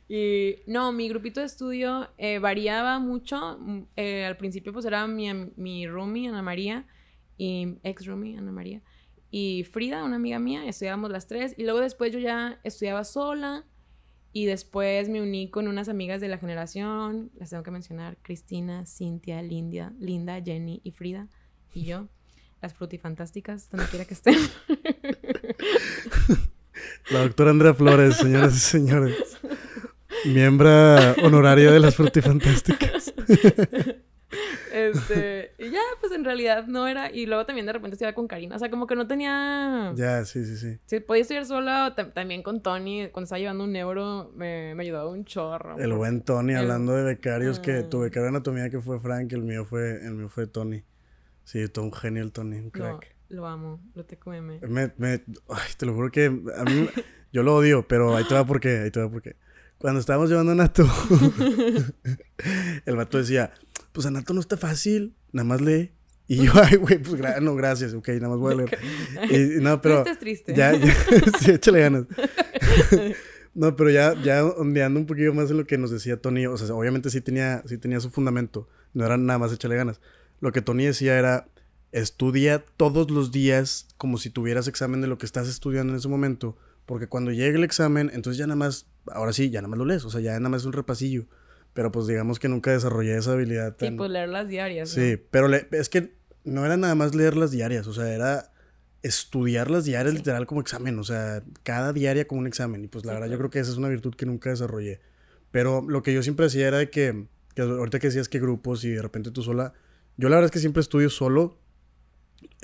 Y no, mi grupito de estudio eh, variaba mucho. Mm, eh, al principio pues era mi, mi roomie, Ana María, y ex roomie, Ana María, y Frida, una amiga mía, estudiábamos las tres. Y luego después yo ya estudiaba sola. Y después me uní con unas amigas de la generación, las tengo que mencionar, Cristina, Cintia, Linda, Linda, Jenny y Frida. Y yo, las frutifantásticas, donde quiera que estén. La doctora Andrea Flores, señoras y señores. Miembro honoraria de las Frutifantásticas. Este, y ya, pues en realidad no era. Y luego también de repente estudiaba con Karina. O sea, como que no tenía. Ya, sí, sí, sí. Sí, podía estudiar sola. también con Tony. Cuando estaba llevando un euro, me, me ayudaba un chorro. El buen Tony, hablando de becarios, que tu becario de anatomía que fue Frank, el mío fue, el mío fue Tony. Sí, todo un genio el Tony, un crack. Lo amo, lo te come. Me, me, ay, te lo juro que a mí, yo lo odio, pero ahí te va por qué, ahí te va por qué. Cuando estábamos llevando a Nato, el vato decía, pues a Nato no está fácil, nada más lee. Y yo, ay, güey, pues no, gracias, ok, nada más voy a leer. Y, no, pero... estás triste. Ya, ya, sí, échale ganas. no, pero ya, ya ondeando un poquito más en lo que nos decía Tony, o sea, obviamente sí tenía, sí tenía su fundamento, no era nada más échale ganas. Lo que Tony decía era, estudia todos los días como si tuvieras examen de lo que estás estudiando en ese momento, porque cuando llegue el examen, entonces ya nada más, ahora sí, ya nada más lo lees, o sea, ya nada más es un repasillo. Pero pues digamos que nunca desarrollé esa habilidad. Tan... Sí, pues leer las diarias. Sí, pero es que no era nada más leer las diarias, o sea, era estudiar las diarias literal como examen, o sea, cada diaria como un examen. Y pues la verdad yo creo que esa es una virtud que nunca desarrollé. Pero lo que yo siempre decía era de que, que ahorita que decías que grupos y de repente tú sola, yo la verdad es que siempre estudio solo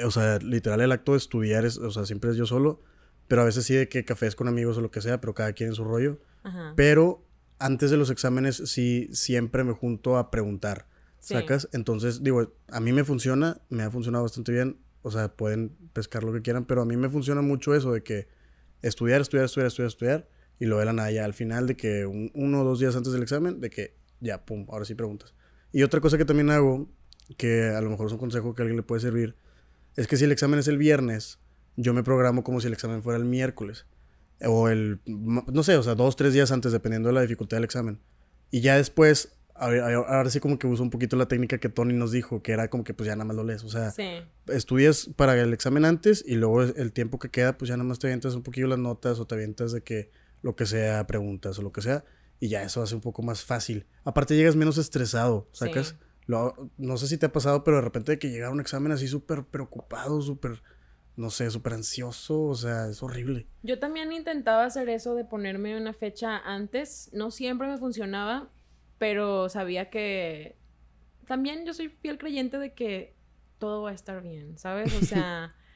o sea, literal el acto de estudiar es, o sea, siempre es yo solo, pero a veces sí de que cafés con amigos o lo que sea, pero cada quien en su rollo. Pero antes de los exámenes sí siempre me junto a preguntar, ¿sacas? Entonces, digo, a mí me funciona, me ha funcionado bastante bien, o sea, pueden pescar lo que quieran, pero a mí me funciona mucho eso de que estudiar, estudiar, estudiar, estudiar, estudiar, y lo de la nada ya al final de que uno o dos días antes del examen, de que ya, pum, ahora sí preguntas. Y otra cosa que también hago, que a lo mejor es un consejo que a alguien le puede servir, es que si el examen es el viernes, yo me programo como si el examen fuera el miércoles. O el, no sé, o sea, dos, tres días antes, dependiendo de la dificultad del examen. Y ya después, ahora sí como que uso un poquito la técnica que Tony nos dijo, que era como que pues ya nada más lo lees. O sea, estudias para el examen antes y luego el tiempo que queda, pues ya nada más te avientas un poquito las notas o te avientas de que lo que sea, preguntas o lo que sea. Y ya eso hace un poco más fácil. Aparte llegas menos estresado, ¿sacas? No sé si te ha pasado, pero de repente de que llega un examen así súper preocupado, súper, no sé, súper ansioso, o sea, es horrible. Yo también intentaba hacer eso de ponerme una fecha antes, no siempre me funcionaba, pero sabía que también yo soy fiel creyente de que todo va a estar bien, ¿sabes? O sea...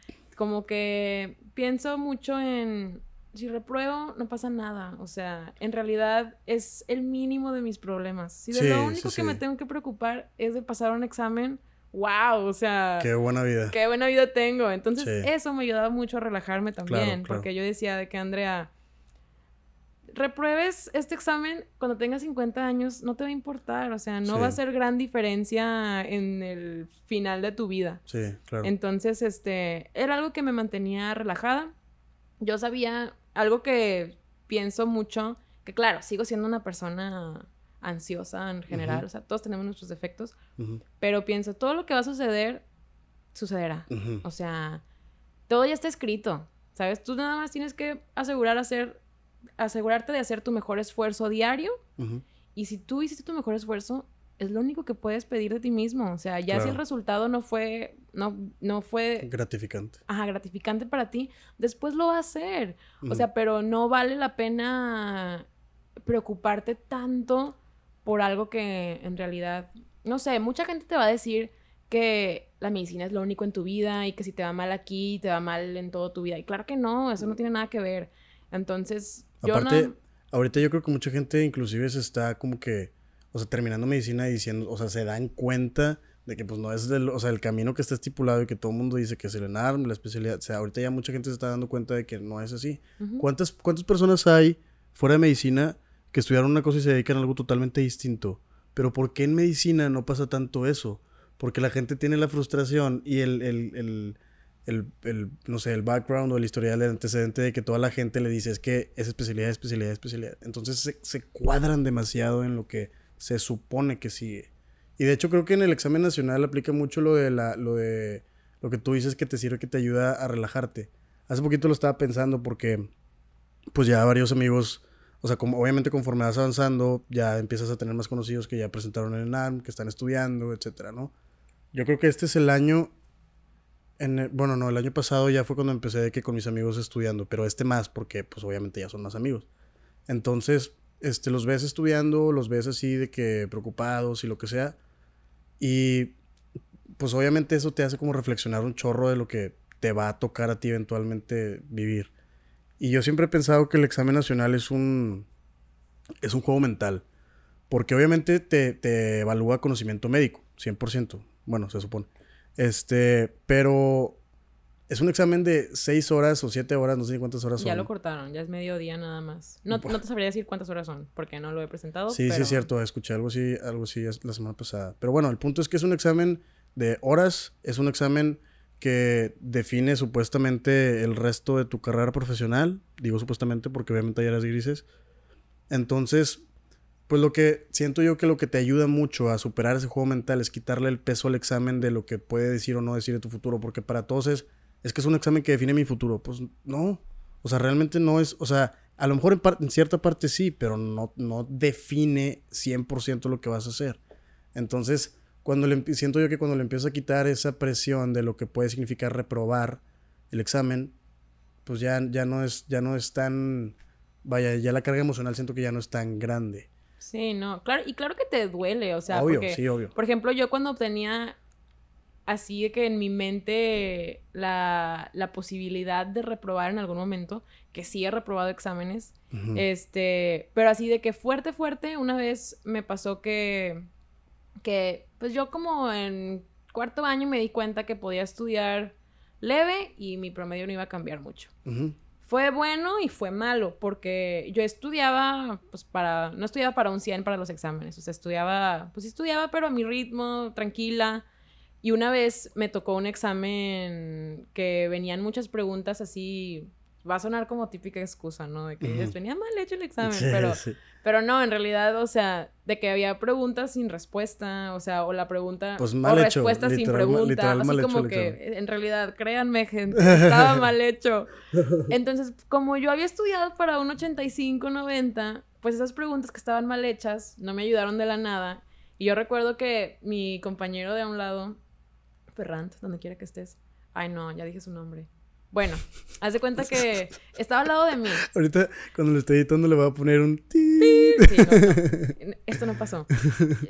como que pienso mucho en, si repruebo, no pasa nada. O sea, en realidad es el mínimo de mis problemas. Si de Sí, lo único sí, que me tengo que preocupar es de pasar un examen, wow, o sea, Qué buena vida. qué buena vida tengo. Entonces, eso me ayudaba mucho a relajarme también, Claro, claro. porque yo decía de que Andrea, repruebes este examen cuando tengas 50 años, no te va a importar, o sea, no va a ser gran diferencia en el final de tu vida. Sí, claro. Entonces, este, era algo que me mantenía relajada. Yo sabía algo que pienso mucho, que claro, sigo siendo una persona ansiosa en general, o sea, todos tenemos nuestros defectos, pero pienso, todo lo que va a suceder, sucederá. O sea, todo ya está escrito, ¿sabes? Tú nada más tienes que asegurar hacer, asegurarte de hacer tu mejor esfuerzo diario y si tú hiciste tu mejor esfuerzo, es lo único que puedes pedir de ti mismo. O sea, ya si el resultado no fue, no, no fue Gratificante. ajá, gratificante para ti, después lo va a hacer. O sea, pero no vale la pena preocuparte tanto por algo que en realidad, no sé, mucha gente te va a decir que la medicina es lo único en tu vida y que si te va mal aquí, te va mal en toda tu vida. Y claro que no, eso no tiene nada que ver. Entonces, yo Aparte, no... ahorita yo creo que mucha gente inclusive se está como que, o sea, terminando medicina diciendo, o sea, se dan cuenta de que pues no es del, o sea, el camino que está estipulado y que todo el mundo dice que es el ENARM, la especialidad, o sea, ahorita ya mucha gente se está dando cuenta de que no es así. Ujú. ¿Cuántas, cuántas personas hay fuera de medicina que estudiaron una cosa y se dedican a algo totalmente distinto? Pero ¿por qué en medicina no pasa tanto eso? Porque la gente tiene la frustración y el, el, el, el, el, no sé, el background o el historial, el antecedente de que toda la gente le dice es que es especialidad, especialidad, especialidad. Entonces se, se cuadran demasiado en lo que se supone que sigue. Y de hecho creo que en el examen nacional aplica mucho lo de la, lo de lo que tú dices que te sirve, que te ayuda a relajarte. Hace poquito lo estaba pensando porque pues ya varios amigos, o sea, como obviamente conforme vas avanzando, ya empiezas a tener más conocidos que ya presentaron el ENARM, que están estudiando, etcétera, ¿no? Yo creo que este es el año, en el- bueno, no, el año pasado ya fue cuando empecé de que con mis amigos estudiando, pero este más porque pues obviamente ya son más amigos. Entonces, este, los ves estudiando, los ves así de que preocupados y lo que sea, y pues obviamente eso te hace como reflexionar un chorro de lo que te va a tocar a ti eventualmente vivir. Y yo siempre he pensado que el examen nacional es un, es un juego mental. Porque obviamente te, te evalúa conocimiento médico, 100%. Bueno, se supone. Este, pero es un examen de 6 horas o 7 horas, no sé cuántas horas son. Ya lo cortaron, ya es mediodía nada más. No, no te sabría decir cuántas horas son, porque no lo he presentado. Sí, sí, es cierto. Escuché algo así, algo así la semana pasada. Pero bueno, el punto es que es un examen de horas. Es un examen que define supuestamente el resto de tu carrera profesional. Digo supuestamente porque obviamente hay áreas grises. Entonces, pues lo que siento yo que lo que te ayuda mucho a superar ese juego mental es quitarle el peso al examen de lo que puede decir o no decir de tu futuro. Porque para todos es, es que es un examen que define mi futuro. Pues no. O sea, realmente no es, o sea, a lo mejor en, cierta parte sí, pero no, no define 100% lo que vas a hacer. Entonces, cuando le, siento yo que cuando le empiezo a quitar esa presión de lo que puede significar reprobar el examen, pues ya, ya, no, es, ya no es tan, vaya, ya la carga emocional siento que ya no es tan grande. Sí, no, claro, y claro que te duele, o sea, obvio, porque, sí, obvio. por ejemplo, yo cuando obtenía así de que en mi mente la, la posibilidad de reprobar en algún momento, que sí he reprobado exámenes, este, pero así de que fuerte, fuerte, una vez me pasó que, que, pues yo como en cuarto año me di cuenta que podía estudiar leve y mi promedio no iba a cambiar mucho. Fue bueno y fue malo, porque yo estudiaba, pues para, no estudiaba para un 100 para los exámenes, o sea, estudiaba, pues sí estudiaba, pero a mi ritmo, tranquila. Y una vez me tocó un examen que venían muchas preguntas así, va a sonar como típica excusa, ¿no? De que Ujú. "Es- venía mal hecho el examen, Sí, pero, sí. pero no, en realidad, o sea, de que había preguntas sin respuesta, o sea, o la pregunta, Pues o mal hecho, respuesta sin pregunta, literal así como que, en realidad, créanme, gente, estaba mal hecho. Entonces, como yo había estudiado para un 85, 90, pues esas preguntas que estaban mal hechas no me ayudaron de la nada. Y yo recuerdo que mi compañero de a un lado, Ferrant, donde quiera que estés, ay no, ya dije su nombre. Bueno, haz de cuenta que estaba al lado de mí. Ahorita, cuando lo estoy editando, le voy a poner un... ti. sí, no, esto no pasó.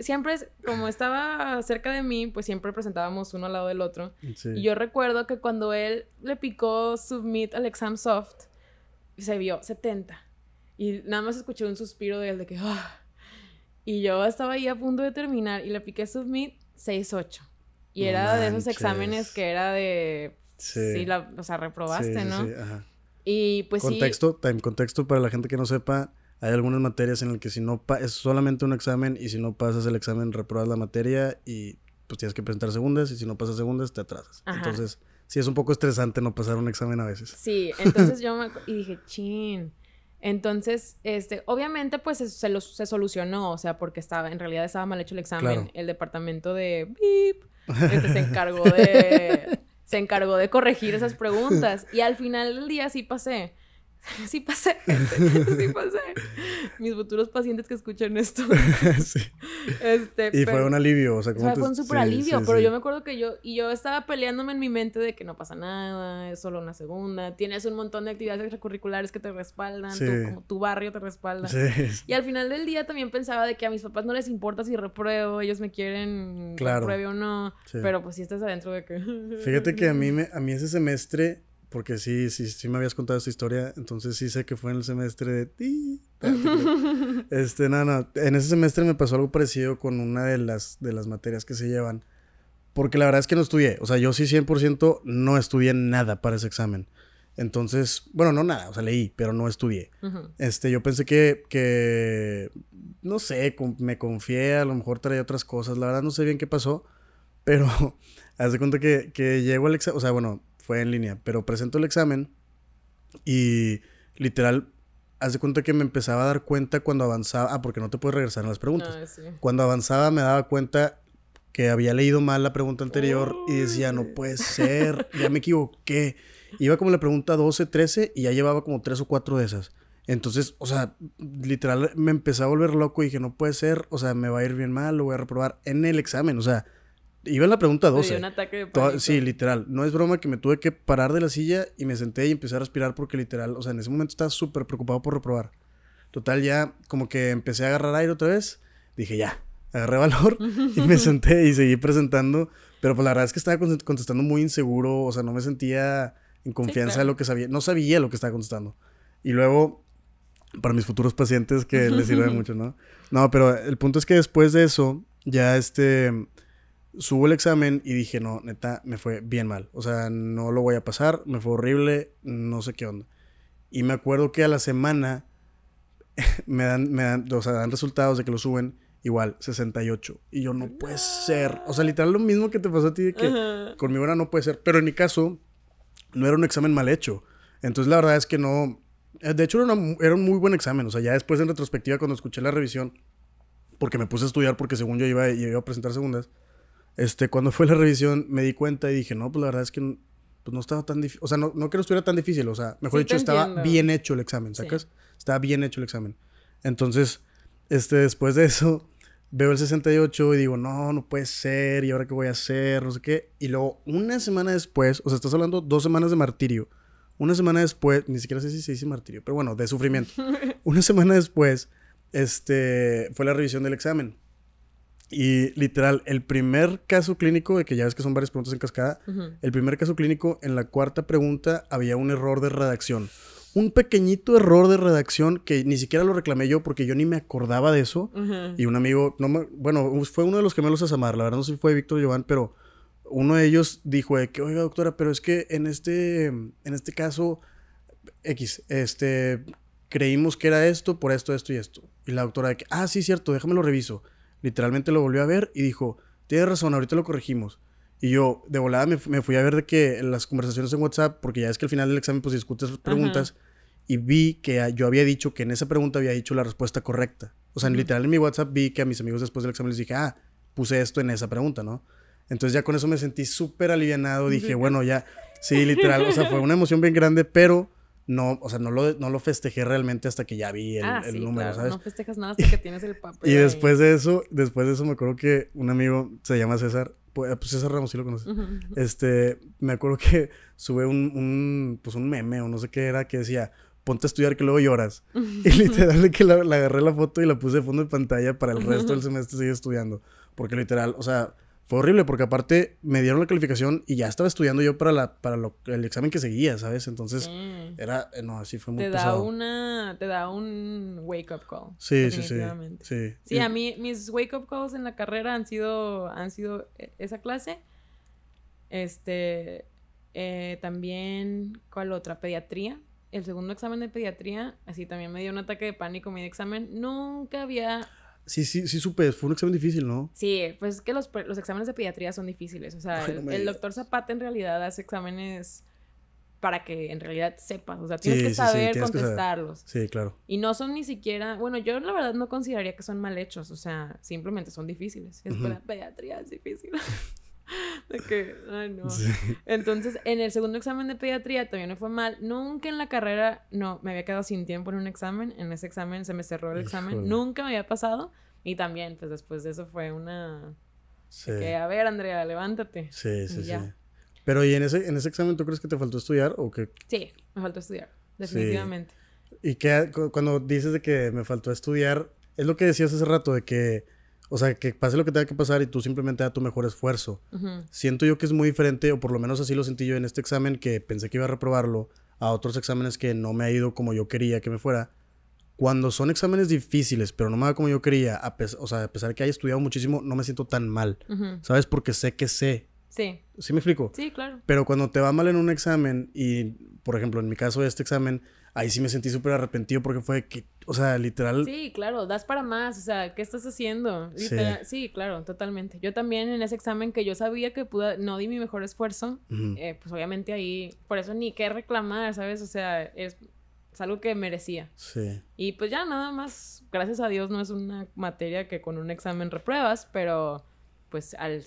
Siempre, como estaba cerca de mí, pues siempre presentábamos uno al lado del otro. Y yo recuerdo que cuando él le picó submit al exam soft, se vio 70. Y nada más escuché un suspiro de él de que... Ah". Y yo estaba ahí a punto de terminar y le piqué submit 6-8. Y era de esos exámenes que era de... Sí. la, o sea, reprobaste, ¿no? Sí, ajá. Y pues contexto, Time, contexto para la gente que no sepa, hay algunas materias en las que si no es solamente un examen y si no pasas el examen reprobas la materia y pues tienes que presentar segundas y si no pasas segundas te atrasas. Entonces, sí es un poco estresante no pasar un examen a veces. Sí, entonces yo me y dije, "Chin." Entonces, este, obviamente, pues se, se, solucionó, o sea, porque estaba, en realidad estaba mal hecho el examen. El departamento de beep, este, se encargó de se encargó de corregir esas preguntas. Y al final del día sí pasé. Sí pasé, Sí pasé. Mis futuros pacientes que escuchen esto. sí. Este, y fue un alivio, o sea, ¿cómo fue un súper alivio, pero yo me acuerdo que yo, y yo estaba peleándome en mi mente de que no pasa nada, es solo una segunda, tienes un montón de actividades extracurriculares que te respaldan, tu, como tu barrio te respalda. Y al final del día también pensaba de que a mis papás no les importa si repruebo, ellos me quieren claro. repruebe o no, pero pues si estás adentro de que... Fíjate que a mí, me, a mí ese semestre porque sí, sí, sí me habías contado esta historia, entonces sí sé que fue en el semestre de ti. este, no, no, en ese semestre me pasó algo parecido con una de las, de las materias que se llevan. Porque la verdad es que no estudié, o sea, yo sí 100% no estudié nada para ese examen. Entonces, bueno, no nada, o sea, leí, pero no estudié. Este, yo pensé que, que, no sé, me confié, a lo mejor traía otras cosas, la verdad no sé bien qué pasó, pero haz de cuenta que, que llego al examen, o sea, bueno, fue en línea, pero presento el examen y literal, haz de cuenta que me empezaba a dar cuenta cuando avanzaba, ah, porque no te puedes regresar en las preguntas. Ah, cuando avanzaba me daba cuenta que había leído mal la pregunta anterior y decía, no puede ser, ya me equivoqué. Iba como la pregunta 12, 13 y ya llevaba como 3 o 4 de esas. Entonces, o sea, literal me empecé a volver loco y dije, no puede ser, o sea, me va a ir bien mal, lo voy a reprobar en el examen, o sea, Iba en la pregunta 12. Un ataque de sí, literal. No es broma que me tuve que parar de la silla y me senté y empecé a respirar porque literal, o sea, en ese momento estaba súper preocupado por reprobar. Total, ya como que empecé a agarrar aire otra vez. Dije, ya, agarré valor y me senté y seguí presentando. Pero pues la verdad es que estaba contestando muy inseguro, o sea, no me sentía en confianza de lo que sabía. No sabía lo que estaba contestando. Y luego, para mis futuros pacientes que les sirve mucho, ¿no? No, pero el punto es que después de eso, ya este subo el examen y dije, no, neta, me fue bien mal. O sea, no lo voy a pasar, me fue horrible, no sé qué onda. Y me acuerdo que a la semana me dan, me dan, o sea, dan resultados de que lo suben igual, 68. Y yo, no puede ser. O sea, literal lo mismo que te pasó a ti de que conmigo era no puede ser. Pero en mi caso, no era un examen mal hecho. Entonces, la verdad es que no. Eh, de hecho, era, era un muy buen examen. O sea, ya después en retrospectiva, cuando escuché la revisión, porque me puse a estudiar porque según yo iba, iba a presentar segundas este, cuando fue la revisión me di cuenta y dije, no, pues la verdad es que pues, no estaba tan difícil. O sea, no, no que no estuviera tan difícil. O sea, mejor dicho, estaba bien hecho el examen, ¿sacas? Estaba bien hecho el examen. Entonces, este, después de eso, veo el 68 y digo, no, no puede ser. ¿Y ahora qué voy a hacer? No sé qué. Y luego, una semana después, o sea, estás hablando dos semanas de martirio. Una semana después, ni siquiera sé si se dice martirio, pero bueno, de sufrimiento. una semana después, este, fue la revisión del examen. Y literal, el primer caso clínico, de que ya ves que son varias preguntas en cascada, el primer caso clínico, en la cuarta pregunta había un error de redacción. Un pequeñito error de redacción que ni siquiera lo reclamé yo porque yo ni me acordaba de eso. Y un amigo, no bueno, fue uno de los gemelos a Samar, la verdad no sé si fue Víctor Giovanni, pero uno de ellos dijo que, oiga doctora, pero es que en este, en este caso, X, este, creímos que era esto, por esto, esto y esto. Y la doctora de que, ah, sí, cierto, déjame lo reviso. Literalmente lo volvió a ver y dijo, tienes razón, ahorita lo corregimos. Y yo, de volada, me, fui a ver de que las conversaciones en WhatsApp, porque ya es que al final del examen, pues discutes preguntas, y vi que yo había dicho que en esa pregunta había dicho la respuesta correcta. O sea, en literal en mi WhatsApp vi que a mis amigos después del examen les dije, ah, puse esto en esa pregunta, ¿no? Entonces ya con eso me sentí súper alivianado. Dije, bueno, ya, sí, literal, o sea, fue una emoción bien grande, pero no, o sea, no lo, no lo festejé realmente hasta que ya vi el, ah, el número, ¿sabes? No festejas nada hasta que tienes el papel. y después de eso, después de eso me acuerdo que un amigo se llama César, pues, pues César Ramos, sí lo conoces. Este, me acuerdo que sube un, un, pues un meme o no sé qué era que decía, ponte a estudiar que luego lloras. y literal que la, agarré la foto y la puse de fondo de pantalla para el resto del semestre seguir estudiando. Porque literal, o sea, fue horrible porque aparte me dieron la calificación y ya estaba estudiando yo para la para lo, el examen que seguía, ¿sabes? Entonces era eh, no, así fue muy te da una te da un wake up call. Sí, sí, sí. Sí. Sí, a mí mis wake up calls en la carrera han sido han sido e, esa clase. Este eh, también ¿cuál otra? Pediatría. El segundo examen de pediatría, así también me dio un ataque de pánico mi examen. Nunca había Sí, sí, sí supe, fue un examen difícil, ¿no? Sí, pues es que los, los exámenes de pediatría son difíciles. O sea, el, doctor Zapata en realidad hace exámenes para que en realidad sepas. O sea, tienes que saber contestarlos. Sí, claro. Y no son ni siquiera, bueno, yo la verdad no consideraría que son mal hechos. O sea, simplemente son difíciles. Es para pediatría es difícil. de que, ay no. Entonces, en el segundo examen de pediatría también me fue mal. Nunca en la carrera, no, me había quedado sin tiempo en un examen. En ese examen se me cerró el examen. Nunca me había pasado. Y también, pues después de eso fue una... Sí. Que, a ver, Andrea, levántate. Sí, sí, sí. Pero, ¿y en ese, en ese examen tú crees que te faltó estudiar o qué? Sí, me faltó estudiar, definitivamente. Y que cuando dices de que me faltó estudiar, es lo que decías hace rato, de que o sea, que pase lo que tenga que pasar y tú simplemente da tu mejor esfuerzo. Siento yo que es muy diferente, o por lo menos así lo sentí yo en este examen, que pensé que iba a reprobarlo, a otros exámenes que no me ha ido como yo quería que me fuera. Cuando son exámenes difíciles, pero no me va como yo quería, o sea, a pesar de que haya estudiado muchísimo, no me siento tan mal. ¿Sabes? Porque sé que sé. Sí. ¿Sí me explico? Sí, claro. Pero cuando te va mal en un examen, y por ejemplo, en mi caso, este examen, ahí sí me sentí súper arrepentido porque fue que, o sea, literal. Sí, claro, das para más, o sea, ¿qué estás haciendo? Sí. claro, totalmente. Yo también en ese examen que yo sabía que pude, no di mi mejor esfuerzo, eh, pues obviamente ahí, por eso ni qué reclamar, ¿sabes? O sea, es, algo que merecía. Sí. Y pues ya nada más, gracias a Dios no es una materia que con un examen repruebas, pero pues al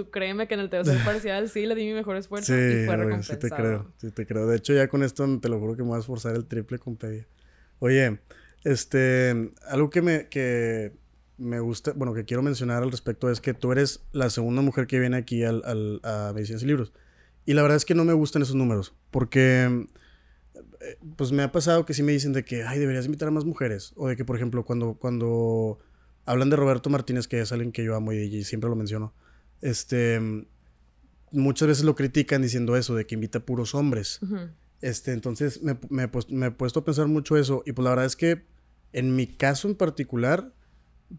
tú créeme que en el tercer parcial sí le di mi mejor esfuerzo y fue recompensado. Sí te creo, sí te creo. De hecho, ya con esto te lo juro que me voy a esforzar el triple con pedia. Oye, este, algo que me, que me gusta, bueno, que quiero mencionar al respecto es que tú eres la segunda mujer que viene aquí al, al, a Medicinas y Libros. Y la verdad es que no me gustan esos números, porque eh, pues me ha pasado que sí me dicen de que, ay, deberías invitar a más mujeres. O de que, por ejemplo, cuando, cuando hablan de Roberto Martínez, que es alguien que yo amo y siempre lo menciono, este, muchas veces lo critican diciendo eso, de que invita puros hombres. Este, entonces me, me, me, he puesto a pensar mucho eso y pues la verdad es que en mi caso en particular,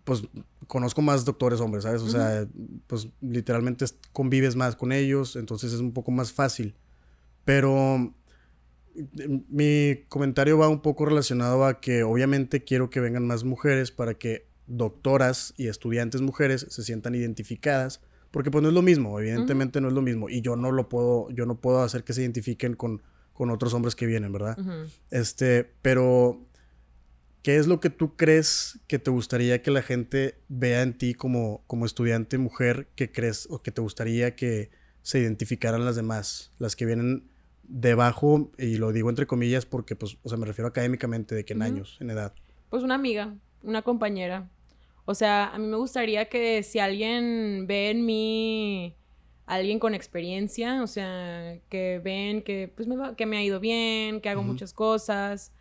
pues conozco más doctores hombres, ¿sabes? O sea, pues literalmente convives más con ellos, entonces es un poco más fácil. Pero mi comentario va un poco relacionado a que obviamente quiero que vengan más mujeres para que doctoras y estudiantes mujeres se sientan identificadas porque pues no es lo mismo, evidentemente no es lo mismo. Y yo no lo puedo, yo no puedo hacer que se identifiquen con, con otros hombres que vienen, ¿verdad? Este, pero, ¿qué es lo que tú crees que te gustaría que la gente vea en ti como, como estudiante mujer que crees o que te gustaría que se identificaran las demás, las que vienen debajo, y lo digo entre comillas porque, pues, o sea, me refiero académicamente, de que en años, en edad. Pues una amiga, una compañera, o sea, a mí me gustaría que si alguien ve en mí alguien con experiencia, o sea, que ven que pues me que me ha ido bien, que hago muchas cosas,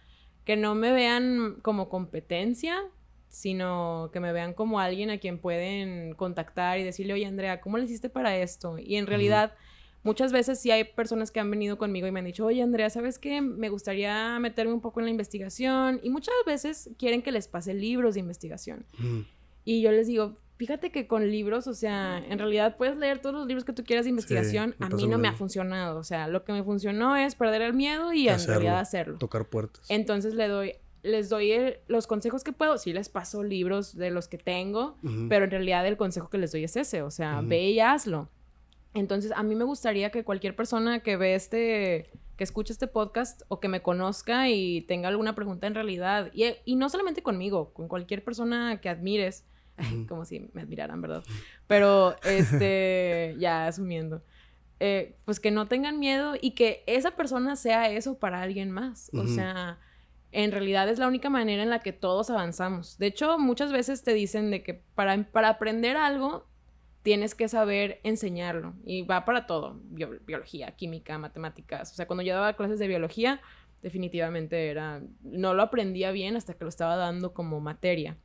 que no me vean como competencia, sino que me vean como alguien a quien pueden contactar y decirle, oye Andrea, ¿cómo le hiciste para esto? Y en realidad, muchas veces sí hay personas que han venido conmigo y me han dicho, oye Andrea, ¿sabes qué? Me gustaría meterme un poco en la investigación. Y muchas veces quieren que les pase libros de investigación. Y yo les digo, fíjate que con libros, o sea, en realidad puedes leer todos los libros que tú quieras de investigación. a mí no me ha funcionado. O sea, lo que me funcionó es perder el miedo y en realidad hacerlo. Tocar puertas. Entonces le doy, les doy los consejos que puedo. Sí les paso libros de los que tengo, pero en realidad el consejo que les doy es ese. O sea, ve y hazlo. Entonces, a mí me gustaría que cualquier persona que ve este, que escuche este podcast o que me conozca y tenga alguna pregunta en realidad, y, y no solamente conmigo, con cualquier persona que admires, como si me admiraran, ¿verdad? Pero, este, ya asumiendo. Eh, pues que no tengan miedo y que esa persona sea eso para alguien más. O sea, en realidad es la única manera en la que todos avanzamos. De hecho, muchas veces te dicen de que para, para aprender algo tienes que saber enseñarlo. Y va para todo, biología, química, matemáticas. O sea, cuando yo daba clases de biología, definitivamente era, no lo aprendía bien hasta que lo estaba dando como materia.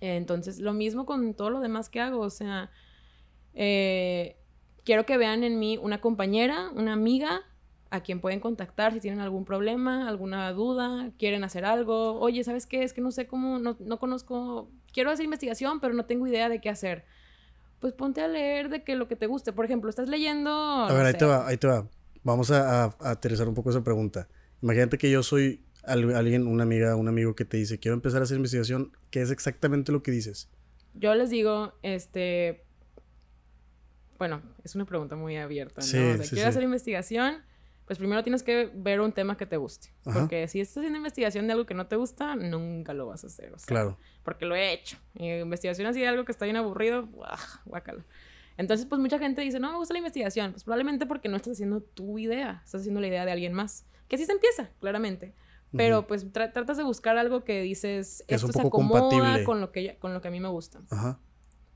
Entonces, lo mismo con todo lo demás que hago, o sea, eh, quiero que vean en mí una compañera, una amiga a quien pueden contactar si tienen algún problema, alguna duda, quieren hacer algo. Oye, ¿sabes qué? Es que no sé cómo, no, no conozco, quiero hacer investigación, pero no tengo idea de qué hacer. Pues ponte a leer de que lo que te guste. Por ejemplo, estás leyendo... A ver, ahí te va, ahí te va. Vamos a, a- a aterrizar un poco esa pregunta. Imagínate que yo soy al- alguien, una amiga, un amigo que te dice, quiero empezar a hacer investigación. ¿Qué es exactamente lo que dices? Yo les digo, este... Bueno, es una pregunta muy abierta, ¿no? Sí, o sea, sí, ¿quieres sí. hacer investigación? Pues primero tienes que ver un tema que te guste. Ajá. Porque si estás haciendo investigación de algo que no te gusta, nunca lo vas a hacer. O sea, Claro. Porque lo he hecho. Y investigación así de algo que está bien aburrido, ¡guau! guácala. Entonces, pues mucha gente dice, no me gusta la investigación. Pues probablemente porque no estás haciendo tu idea, estás haciendo la idea de alguien más. Que así se empieza, claramente. Pero pues tra- tratas de buscar algo que dices, Que es un esto se poco acomoda compatible. con lo, que, con lo que a mí me gusta. Ajá.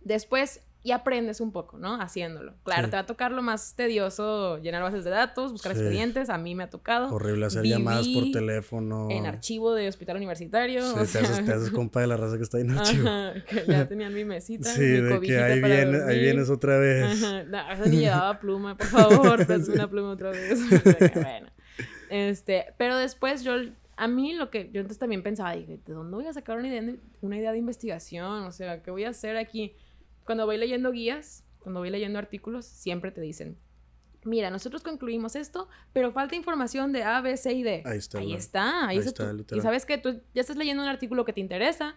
Después y aprendes un poco, ¿no? Haciéndolo. Claro, Sí. te va a tocar lo más tedioso, llenar bases de datos, buscar Sí. expedientes. A mí me ha tocado. Horrible hacer llamadas por Viví teléfono. En archivo de hospital universitario. Sí, o te, sea, haces, te haces compa de la raza que está ahí en archivo. Ajá, que ya tenían mi mesita, Sí, mi de que ahí, viene, ahí vienes otra vez. Ajá, no, eso ni llevaba pluma, por favor, tráeme una pluma otra vez. Bueno. Este, pero después yo, a mí lo que yo entonces también pensaba, dije, ¿de dónde voy a sacar una idea de, una idea de investigación? O sea, ¿qué voy a hacer aquí? Cuando voy leyendo guías, cuando voy leyendo artículos, siempre te dicen, mira, nosotros concluimos esto, pero falta información de A, B, C y D. Ahí está, Ahí está, ahí, Ahí está. tu- y sabes que tú ya estás leyendo un artículo que te interesa,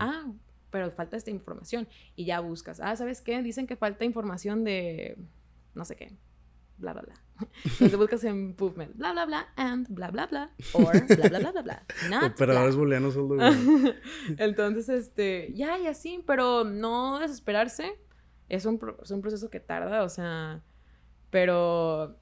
ah, pero falta esta información. Y ya buscas, ah, ¿sabes qué? Dicen que falta información de no sé qué, bla, bla, bla. Entonces buscas en PubMed, bla, bla, bla, and bla, bla, bla, or bla, bla, bla, bla, bla. not Operadores booleanos son los- Entonces, este, ya y así, pero no desesperarse. Es un, pro- es un proceso que tarda, o sea, pero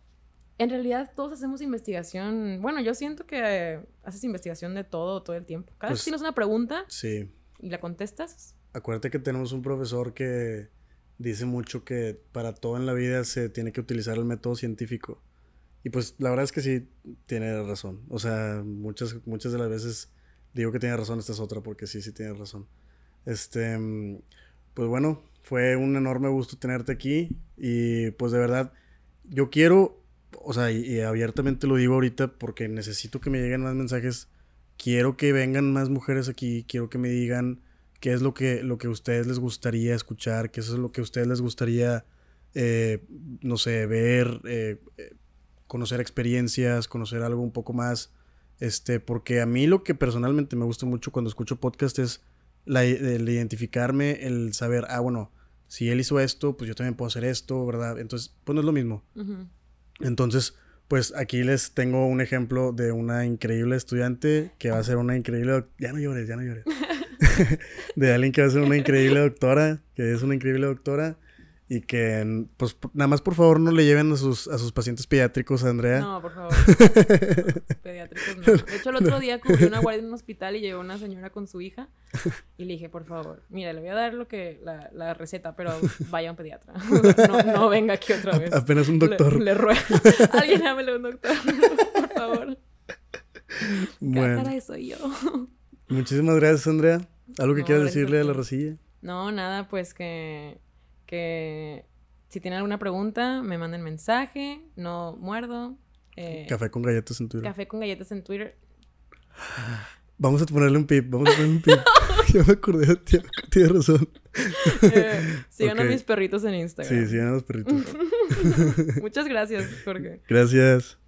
en realidad todos hacemos investigación. Bueno, yo siento que haces investigación de todo, todo el tiempo. Cada vez Pues- que tienes una pregunta Sí. y la contestas, Acuérdate que tenemos un profesor que dice mucho que para todo en la vida se tiene que utilizar el método científico. Y pues la verdad es que sí tiene razón. O sea, muchas, muchas de las veces digo que tiene razón, esta es otra porque sí, sí tiene razón. Este, pues bueno, fue un enorme gusto tenerte aquí y pues de verdad, yo quiero, o sea, y, y abiertamente lo digo ahorita porque necesito que me lleguen más mensajes. Quiero que vengan más mujeres aquí, quiero que me digan qué es lo que, lo que a ustedes les gustaría escuchar, qué es lo que a ustedes les gustaría, eh, no sé, ver, eh, eh, conocer experiencias, conocer algo un poco más. Este, porque a mí lo que personalmente me gusta mucho cuando escucho podcast es la, el identificarme, el saber, ah, bueno, si él hizo esto, pues yo también puedo hacer esto, ¿verdad? Entonces, pues no es lo mismo. Entonces, pues aquí les tengo un ejemplo de una increíble estudiante que va a ser una increíble... Ya no llores, ya no llores. de alguien que va a ser una increíble doctora, que es una increíble doctora y que, pues, nada más por favor no le lleven a sus, a sus pacientes pediátricos a Andrea. No, por favor. Pediátricos no. De hecho, el otro día cubrí una guardia en un hospital y llegó una señora con su hija. Y le dije, por favor, mira, le voy a dar lo que, la, la receta, pero vaya a un pediatra. No, no venga aquí otra vez. Apenas un doctor. Le, le ruego. Alguien hámele un doctor, por favor. Bueno, Caray, soy yo. muchísimas gracias, Andrea. ¿Algo que No, quieras decirle a la rosilla? No, nada, pues que, que si tienen alguna pregunta, me manden mensaje, no muerdo. Eh, Café con galletas en Twitter. café con galletas en Twitter. Vamos a ponerle un pip, vamos a ponerle un pip. ya me acordé, tienes razón. Eh, sigan a mis perritos en Instagram. Sí, sigan a los perritos. Muchas gracias, Jorge. Gracias.